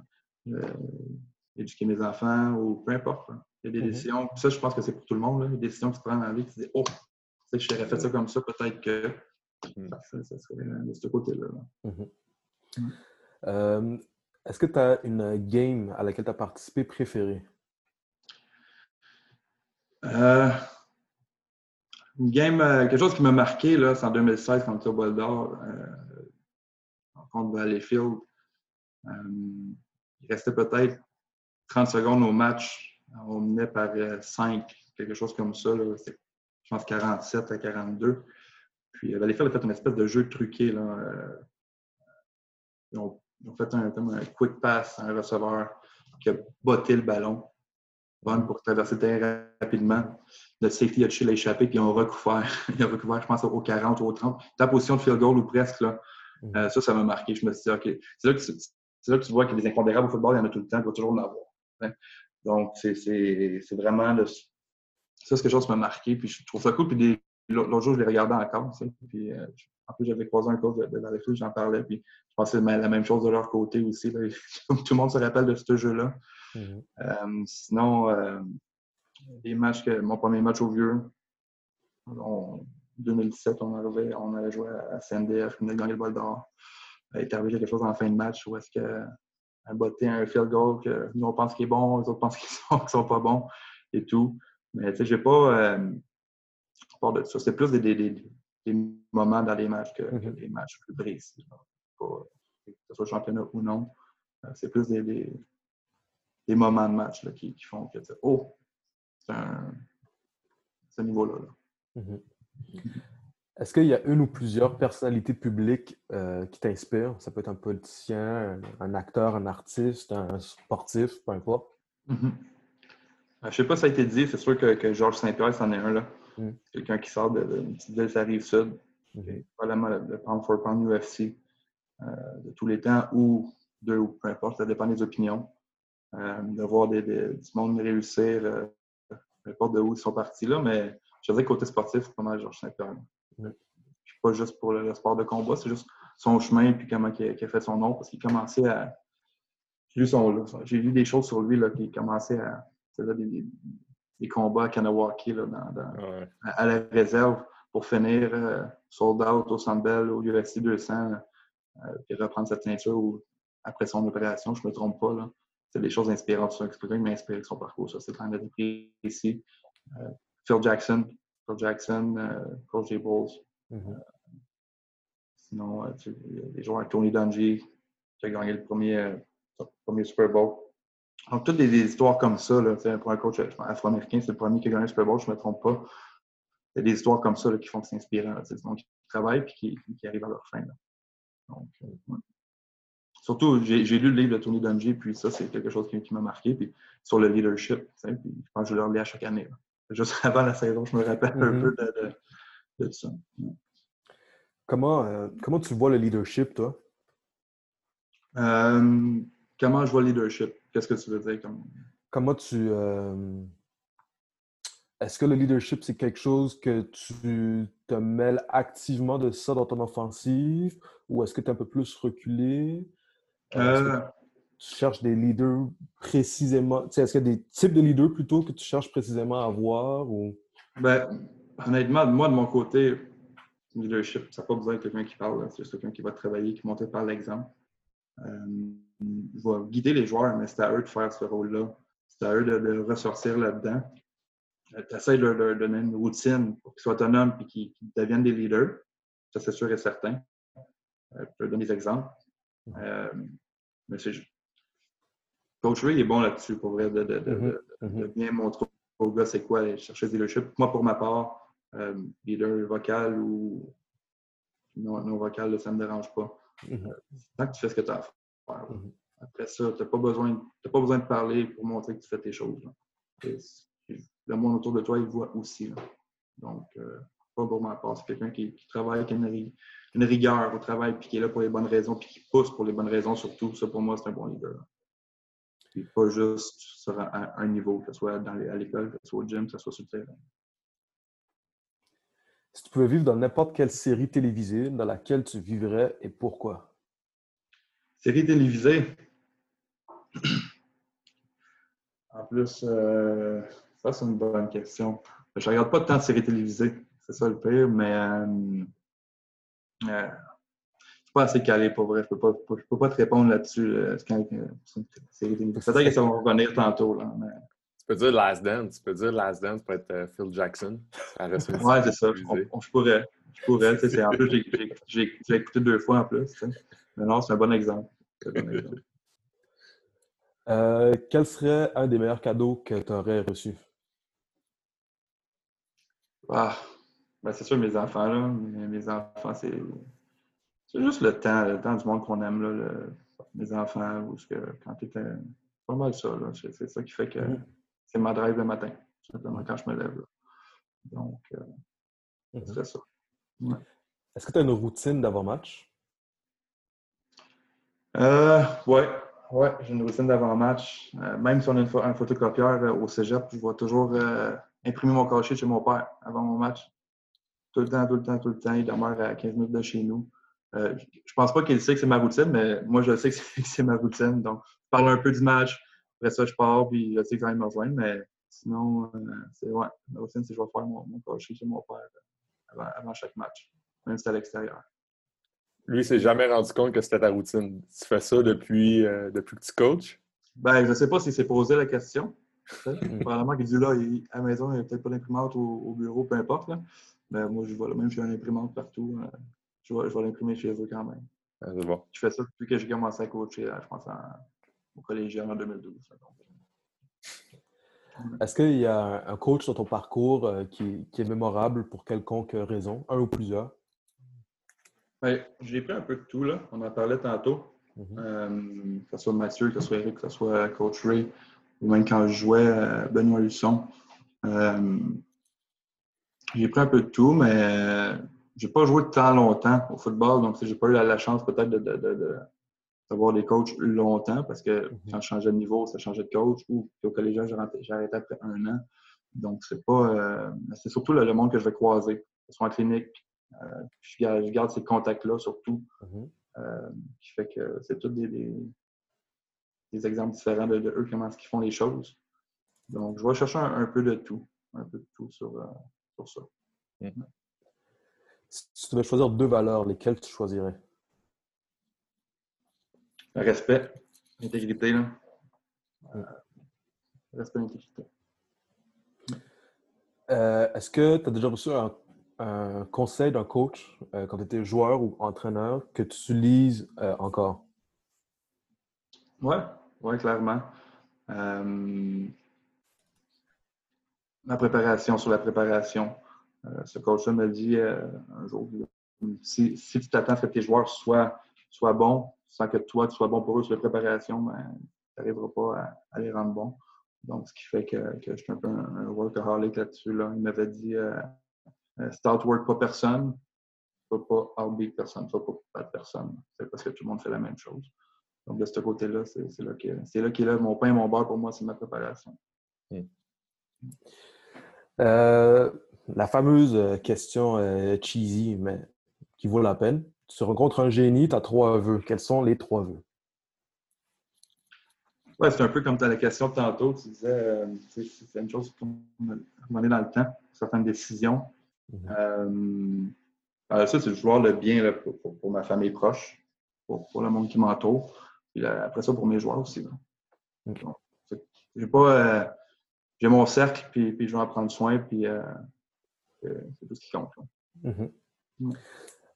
éduquer mes enfants ou peu importe. Il y a des mhm. décisions, ça, je pense que c'est pour tout le monde, là, des décisions que tu prends dans la vie, tu dis, oh, si j'aurais fait ça comme ça, peut-être que mhm. ça, serait de ce côté-là. Mhm. Euh, est-ce que tu as une game à laquelle tu as participé préférée? Euh, une game, quelque chose qui m'a marqué, c'est en 2016 quand on était au Bol d'Or, contre Valleyfield il restait peut-être 30 secondes au match. On menait par 5, euh, quelque chose comme ça. je pense 47 à 42. Puis euh, Valleyfield a fait une espèce de jeu truqué. Là. Euh, ils, ont, fait un, un, quick pass à un receveur qui a botté le ballon pour traverser le terrain rapidement. Le safety a touché l'échappée, puis ils ont recouvert. ils ont recouvert, je pense, au 40 ou au 30. Ta position de field goal ou presque. Là. Mm. ça, ça m'a marqué. Je me suis dit, OK, c'est là que c'est là que tu vois que des impondérables au football, il y en a tout le temps, il va toujours en avoir. Hein. Donc, c'est vraiment le, ça, c'est quelque chose qui m'a marqué. Puis je trouve ça cool. Puis l'autre jour, je les regardais encore. Puis, euh, en plus, j'avais croisé un coach de, de la j'en parlais. Puis je pensais la même chose de leur côté aussi. Tout le monde se rappelle de ce jeu-là. Mm-hmm. Euh, sinon, euh, les matchs que, mon premier match au vieux, en 2017, on arrivait, on allait jouer à CNDF, on allait gagner le bol d'or est arrivé quelque chose en fin de match où est-ce qu'un botté un field goal que nous on pense qu'il est bon, les autres pensent qu'ils sont, sont pas bons et tout. Mais tu sais, j'ai pas. Euh, de ça. C'est plus des, des, des, moments dans les matchs que, mm-hmm. des matchs plus précis. que ce soit championnat ou non. Euh, c'est plus des, moments de match là, qui, qui, font que oh, c'est un, ce niveau-là. Mhm. Est-ce qu'il y a une ou plusieurs personnalités publiques euh, qui t'inspirent? Ça peut être un politicien, un, acteur, un artiste, un sportif, peu importe. Mhm. Je ne sais pas si ça a été dit, c'est sûr que, Georges Saint-Pierre, c'en est un. là. Mm. Quelqu'un qui sort d'une petite ville, ça arrive sud. Mm Probablement le, pound for pound UFC euh, de tous les temps, ou deux, ou peu importe, ça dépend des opinions. Euh, de voir des, des, du monde réussir, euh, peu importe de où ils sont partis là, mais je dirais côté sportif, c'est pas mal Georges Saint-Pierre. Pas juste pour le, sport de combat, c'est juste son chemin puis comment il a, fait son nom, parce qu'il commençait à. J'ai lu, des choses sur lui là, qui commençait à des, des, combats à Kanawaki là, dans, à, la réserve pour finir euh, sold out au Sandbell, au UFC 200, euh, puis reprendre cette ceinture après son opération, je ne me trompe pas. C'est des choses inspirantes. C'est quelqu'un qui m'a inspiré son parcours. Ça, c'est quand même ici. Euh, Phil Jackson, Jackson, euh, Coach J. Bowles. Mm-hmm. Euh, sinon, il y a des joueurs Tony Dungy, qui a gagné le premier, premier Super Bowl. Donc, toutes des, histoires comme ça, là, pour un coach afro-américain, c'est le premier qui a gagné le Super Bowl, je ne me trompe pas. C'est des histoires comme ça qui font que c'est inspirant. C'est des gens qui travaillent et qui, qui, arrivent à leur fin. Donc, euh, Surtout, j'ai lu le livre de Tony Dungy, puis ça, c'est quelque chose qui, m'a marqué. Puis sur le leadership, puis je pense que je le relis à chaque année. Juste avant la saison, je me rappelle un mm-hmm. peu de, ça. Comment, euh, comment tu vois le leadership, toi? Euh, comment je vois le leadership? Qu'est-ce que tu veux dire? Comme... Comment tu. Euh, est-ce que le leadership, c'est quelque chose que tu te mêles activement de ça dans ton offensive ou est-ce que tu es un peu plus reculé? Euh... Tu cherches des leaders précisément. Est-ce qu'il y a des types de leaders plutôt que tu cherches précisément à avoir? Ou... Ben, honnêtement, moi, de mon côté, leadership, ça n'a pas besoin de quelqu'un qui parle. C'est juste quelqu'un qui va travailler, qui monte par l'exemple. Euh, va guider les joueurs, mais c'est à eux de faire ce rôle-là. C'est à eux de, ressortir là-dedans. Euh, tu essaies de leur donner une routine pour qu'ils soient autonomes et qu'ils deviennent des leaders. Ça, c'est sûr et certain. Euh, je peux donner des exemples. Euh, mais c'est Coach Ray est bon là-dessus, pour vrai, de, mm-hmm. Mm-hmm. bien montrer aux gars c'est quoi chercher du leadership. Moi, pour ma part, leader vocal ou non, non vocal, ça ne me dérange pas. Mm-hmm. tant que tu fais ce que tu as à faire. Après ça, tu n'as pas, besoin, pas besoin de parler pour montrer que tu fais tes choses. le monde autour de toi, il voit aussi. Donc, euh, pas pour ma part. C'est quelqu'un qui, travaille avec une, rigueur au travail, puis qui est là pour les bonnes raisons, puis qui pousse pour les bonnes raisons surtout. Ça, pour moi, c'est un bon leader. Puis pas juste sur un, niveau, que ce soit dans à l'école, que ce soit au gym, que ce soit sur le terrain. Si tu pouvais vivre dans n'importe quelle série télévisée, dans laquelle tu vivrais et pourquoi? Série télévisée? En plus, euh, ça, c'est une bonne question. Je ne regarde pas tant de séries télévisées. C'est ça le pire, mais euh, euh, pas assez calé pour vrai. Je ne peux, peux, pas te répondre là-dessus. Euh, Peut-être que ça va revenir tantôt. Là, Tu peux dire Last Dance. Tu peux dire Last Dance pour être Phil Jackson. Oui, c'est ça. Je, pourrais. Je pourrais. En plus, j'ai écouté deux fois en plus. Mais non, c'est un bon exemple. Euh, quel serait un des meilleurs cadeaux que tu aurais reçu? Ah, ben c'est sûr, mes enfants, là. Mes, enfants, c'est. C'est juste le temps, le temps du monde qu'on aime, là. Le, mes enfants, ou ce que quand tu étais. pas mal ça, là. C'est ça qui fait que mm-hmm. c'est ma drive le matin, simplement quand je me lève. Là. Donc, euh, mm-hmm. c'est ça. Est-ce que tu as une routine d'avant-match? Euh, ouais, ouais, j'ai une routine d'avant-match. Euh, même si on a un photocopieur euh, au cégep, je vais toujours imprimer mon cachet chez mon père avant mon match. Tout le temps, tout le temps, tout le temps. Il demeure à 15 minutes de chez nous. Je pense pas qu'il sait que c'est ma routine, mais moi, je sais que c'est ma routine. Donc, je parle un peu du match. Après ça, je pars, puis je sais que ça va me rejoindre. Mais sinon, c'est ouais, ma routine, c'est que je vais faire mon, mon cachet chez mon père avant, avant chaque match, même si c'est à l'extérieur. Lui, il s'est jamais rendu compte que c'était ta routine. Tu fais ça depuis, euh, depuis que tu coaches? Ben, je ne sais pas s'il s'est posé la question. Probablement qu'il dit là, à la maison, il n'y a peut-être pas d'imprimante au, bureau, peu importe. Là. Mais moi, je vois même j'ai une imprimante partout. Euh, je vais, je vais l'imprimer chez eux quand même. Ah, bon. Je fais ça depuis que j'ai commencé à coacher, je pense, au collégial en 2012. Est-ce qu'il y a un coach dans ton parcours euh, qui, est mémorable pour quelconque raison, un ou plusieurs? Oui, j'ai pris un peu de tout, là. On en parlait tantôt. Mm-hmm. Euh, que ce soit Mathieu, que ce soit Eric, que ce soit Coach Ray, ou même quand je jouais euh, Benoît Husson. j'ai pris un peu de tout, mais j'ai pas joué de temps longtemps au football, donc j'ai pas eu la, chance peut-être de, d'avoir des coachs longtemps parce que mhm. quand je changeais de niveau, ça changeait de coach ou au collège, j'ai arrêté après un an. Donc, c'est pas. Euh, c'est surtout le, monde que je vais croiser, que ce soit en clinique. Euh, je, garde, ces contacts-là surtout. Mhm. Euh, qui fait que c'est tous des, des, exemples différents de, eux, comment qu'ils font les choses. Donc, je vais chercher un, peu de tout. Un peu de tout sur, sur ça. Mhm. Si tu devais choisir deux valeurs, lesquelles tu choisirais? Respect, intégrité. Là. Euh, respect, intégrité. Euh, est-ce que tu as déjà reçu un, conseil d'un coach euh, quand tu étais joueur ou entraîneur que tu utilises encore? Oui, ouais, clairement. ma préparation sur la préparation. Ce coach-là m'a dit un jour si, tu t'attends à ce que tes joueurs soient, soient bons, sans que toi, tu sois bon pour eux sur la préparation, ben, tu n'arriveras pas à, les rendre bons. Donc, ce qui fait que, je suis un peu un, workaholic là-dessus. Là. Il m'avait dit euh, euh start work pas personne, ne pas outbeat personne, pas battre personne. C'est parce que tout le monde fait la même chose. Donc, de ce côté-là, c'est là qu'il est mon pain et mon beurre pour moi, c'est ma préparation. Euh, la fameuse euh, question cheesy, mais qui vaut la peine tu rencontres un génie, tu as trois vœux. Quels sont les trois vœux? Oui, c'est un peu comme as la question de tantôt. Tu disais, euh, c'est une chose pour mener dans le temps, certaines décisions. Mm-hmm. euh, ça, c'est vouloir le bien pour, ma famille proche, pour, le monde qui m'entoure. Puis après ça, pour mes joueurs aussi. J'ai pas. Euh, j'ai mon cercle, puis, puis, je vais en prendre soin, puis euh, c'est tout ce qui compte. Mm.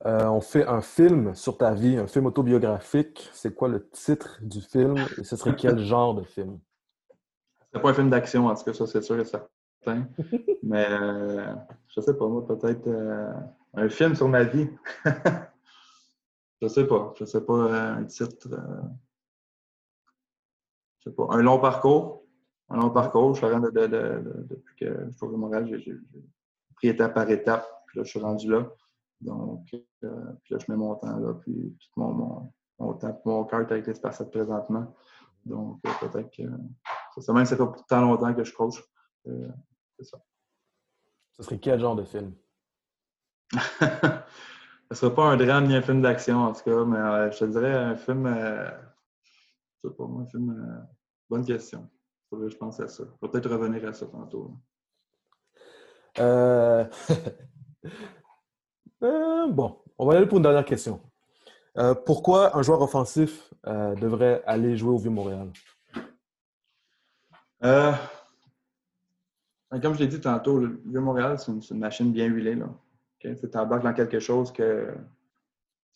Euh, on fait un film sur ta vie, un film autobiographique. C'est quoi le titre du film et ce serait quel genre de film? C'est pas un film d'action, en tout cas, ça c'est sûr et certain. Mais euh, je sais pas, moi, peut-être euh, un film sur ma vie. je sais pas. Je sais pas un titre. je sais pas. Un long parcours. Un long parcours. Je suis de, de, de, depuis que je suis au Montréal, j'ai pris étape par étape. Puis là, je suis rendu là. Donc, euh, puis là, je mets mon temps là, puis tout mon, mon, mon temps, mon cœur est avec les présentement. Donc, euh, peut-être que ça, même ça fait tant longtemps que je coach. Euh, c'est ça. Ce serait quel genre de film? Ce ne serait pas un drame ni un film d'action, en tout cas, mais je te dirais un film. je sais pas, moi, un film. bonne question. Je pense à ça. Je vais peut-être revenir à ça tantôt. Euh... Euh, bon, on va aller pour une dernière question. Euh, pourquoi un joueur offensif devrait aller jouer au Vieux-Montréal? comme je l'ai dit tantôt, le Vieux-Montréal, c'est une, machine bien huilée. Tu embarques dans quelque chose que.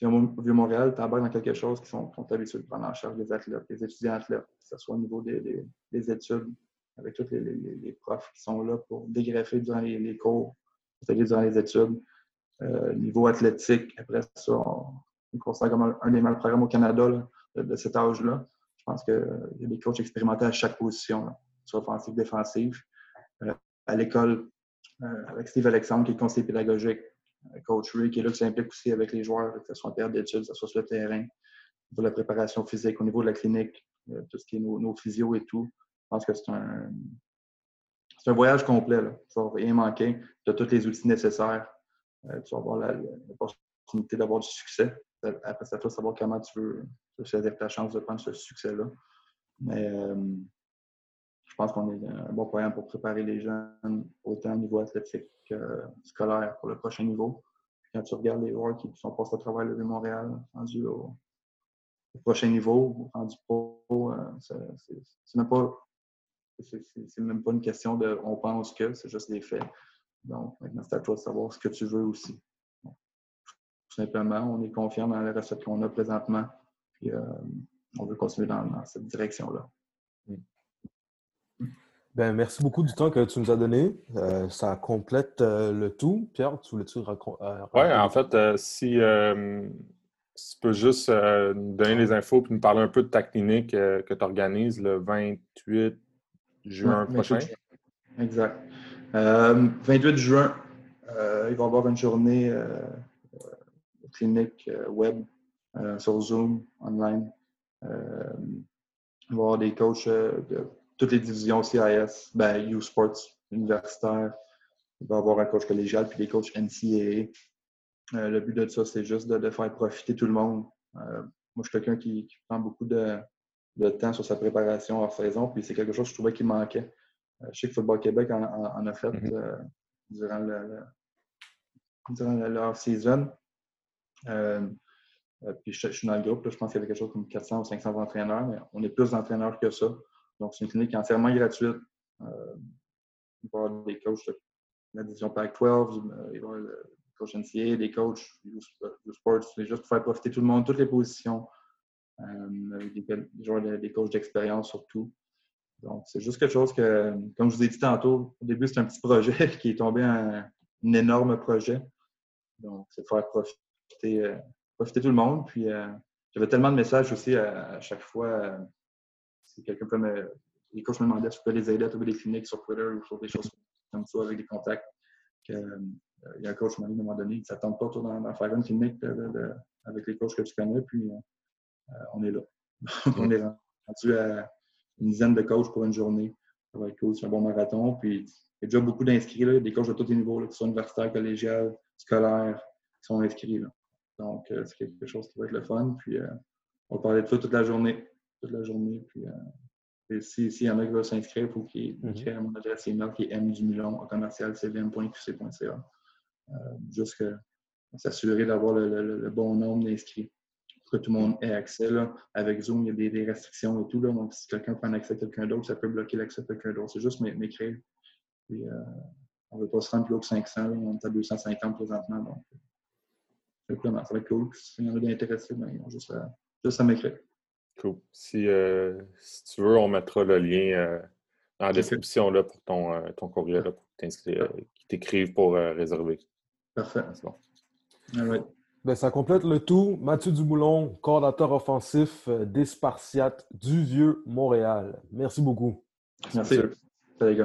Au Vieux-Montréal, tu embarques dans quelque chose qui sont, sont habitués de prendre en charge des athlètes, des étudiants athlètes, que ce soit au niveau des, études, avec tous les, profs qui sont là pour dégreffer durant les, cours, durant les études. Euh, niveau athlétique, après ça, on, considère comme un, des meilleurs programmes au Canada de, cet âge-là. Je pense qu'il y a des coachs expérimentés à chaque position, soit offensive, défensive. Euh, à l'école, euh, avec Steve Alexandre, qui est conseiller pédagogique, coach Ray, qui est là, qui s'implique aussi avec les joueurs, que ce soit en période d'études, que ce soit sur le terrain, de la préparation physique, au niveau de la clinique, tout ce qui est nos physios et tout. Je pense que c'est un, un voyage complet. Là. Ça va rien manquer. Tu as tous les outils nécessaires euh, tu vas avoir l'opportunité d'avoir du succès. Après ça, tu savoir comment tu veux, choisir ta chance de prendre ce succès-là. Mais euh, je pense qu'on est un bon point pour préparer les jeunes autant au niveau athlétique que scolaire pour le prochain niveau. quand tu regardes les joueurs qui sont passés à travers le Montréal, rendus au, prochain niveau, rendu pro, euh, c'est pas c'est même pas une question de on pense que, c'est juste des faits. Donc, maintenant, c'est à toi de savoir ce que tu veux aussi. tout simplement, on est confiant dans la recette qu'on a présentement. Puis, euh, on veut continuer dans, cette direction-là. Ben, merci beaucoup du temps que tu nous as donné. Euh, ça complète euh, le tout. Pierre, tu voulais-tu raconter? oui, en fait, si, tu peux juste nous donner les infos et nous parler un peu de ta clinique que tu organises le 28 juin prochain. Exact. 28 juin, il va y avoir une journée clinique web sur Zoom, online. il va y avoir des coachs de toutes les divisions CIS, ben, U-Sports, universitaire. Il va y avoir un coach collégial puis des coachs NCAA. Euh, le but de ça, c'est juste de, faire profiter tout le monde. Euh, moi, je suis quelqu'un qui, prend beaucoup de, temps sur sa préparation hors saison, puis c'est quelque chose que je trouvais qui manquait. Euh, je sais que Football Québec en, a fait mm-hmm. durant le, durant season puis je, suis dans le groupe, je pense qu'il y avait quelque chose comme 400 ou 500 entraîneurs, mais on est plus d'entraîneurs que ça. Donc, c'est une clinique entièrement gratuite. Euh, il va y avoir des coachs de la division Pac-12, il va y avoir le coach NCA, des coachs du sport. C'est juste pour faire profiter tout le monde, toutes les positions. Euh, des, des, des coachs d'expérience surtout. Donc, c'est juste quelque chose que, comme je vous ai dit tantôt, au début, c'est un petit projet qui est tombé un énorme projet. Donc, c'est de faire profiter, euh, profiter tout le monde. Puis, euh, j'avais tellement de messages aussi à chaque fois si quelqu'un peut me. Les coachs me demandaient si je peux les aider à trouver des cliniques sur Twitter ou sur des choses comme ça avec des contacts. Il y a un coach qui m'a dit à un moment donné, ça ne tente pas toi d'en faire une clinique avec les coachs que tu connais, puis on est là. on est rendu à une dizaine de coachs pour une journée. Ça va être cool, c'est un bon marathon. Puis il y a déjà beaucoup d'inscrits, des coachs de tous les niveaux, là, qui sont universitaires, collégiales, scolaires, qui sont inscrits. Donc, euh, c'est quelque chose qui va être le fun. Puis on va parler de ça toute la journée toute la journée. Puis, euh, s'il y en a qui veulent s'inscrire, il faut qu'ils écrivent à mon adresse email qui est mdumilon commercial cvm.qc.ca. Euh, juste s'assurer d'avoir le, bon nombre d'inscrits que tout le monde ait accès. Là. Avec Zoom, il y a des, restrictions et tout. Là. Donc, si quelqu'un prend accès à quelqu'un d'autre, ça peut bloquer l'accès à quelqu'un d'autre. C'est juste m'écrire. Puis, euh, on ne veut pas se rendre plus haut que 500. On est à 250 présentement. Donc, simplement, ça va être cool. S'il y en a d'intéressés, ben, ils ont juste juste à m'écrire. Cool. Euh, si, tu veux, on mettra le lien euh, dans la description là, pour ton, euh, ton courriel, pour t'inscrire, qu'ils t'écrivent pour réserver. Parfait. C'est bon. Ben, ça complète le tout. Mathieu Dumoulon, coordinateur offensif des Spartiates du Vieux Montréal. Merci beaucoup. Merci. Salut.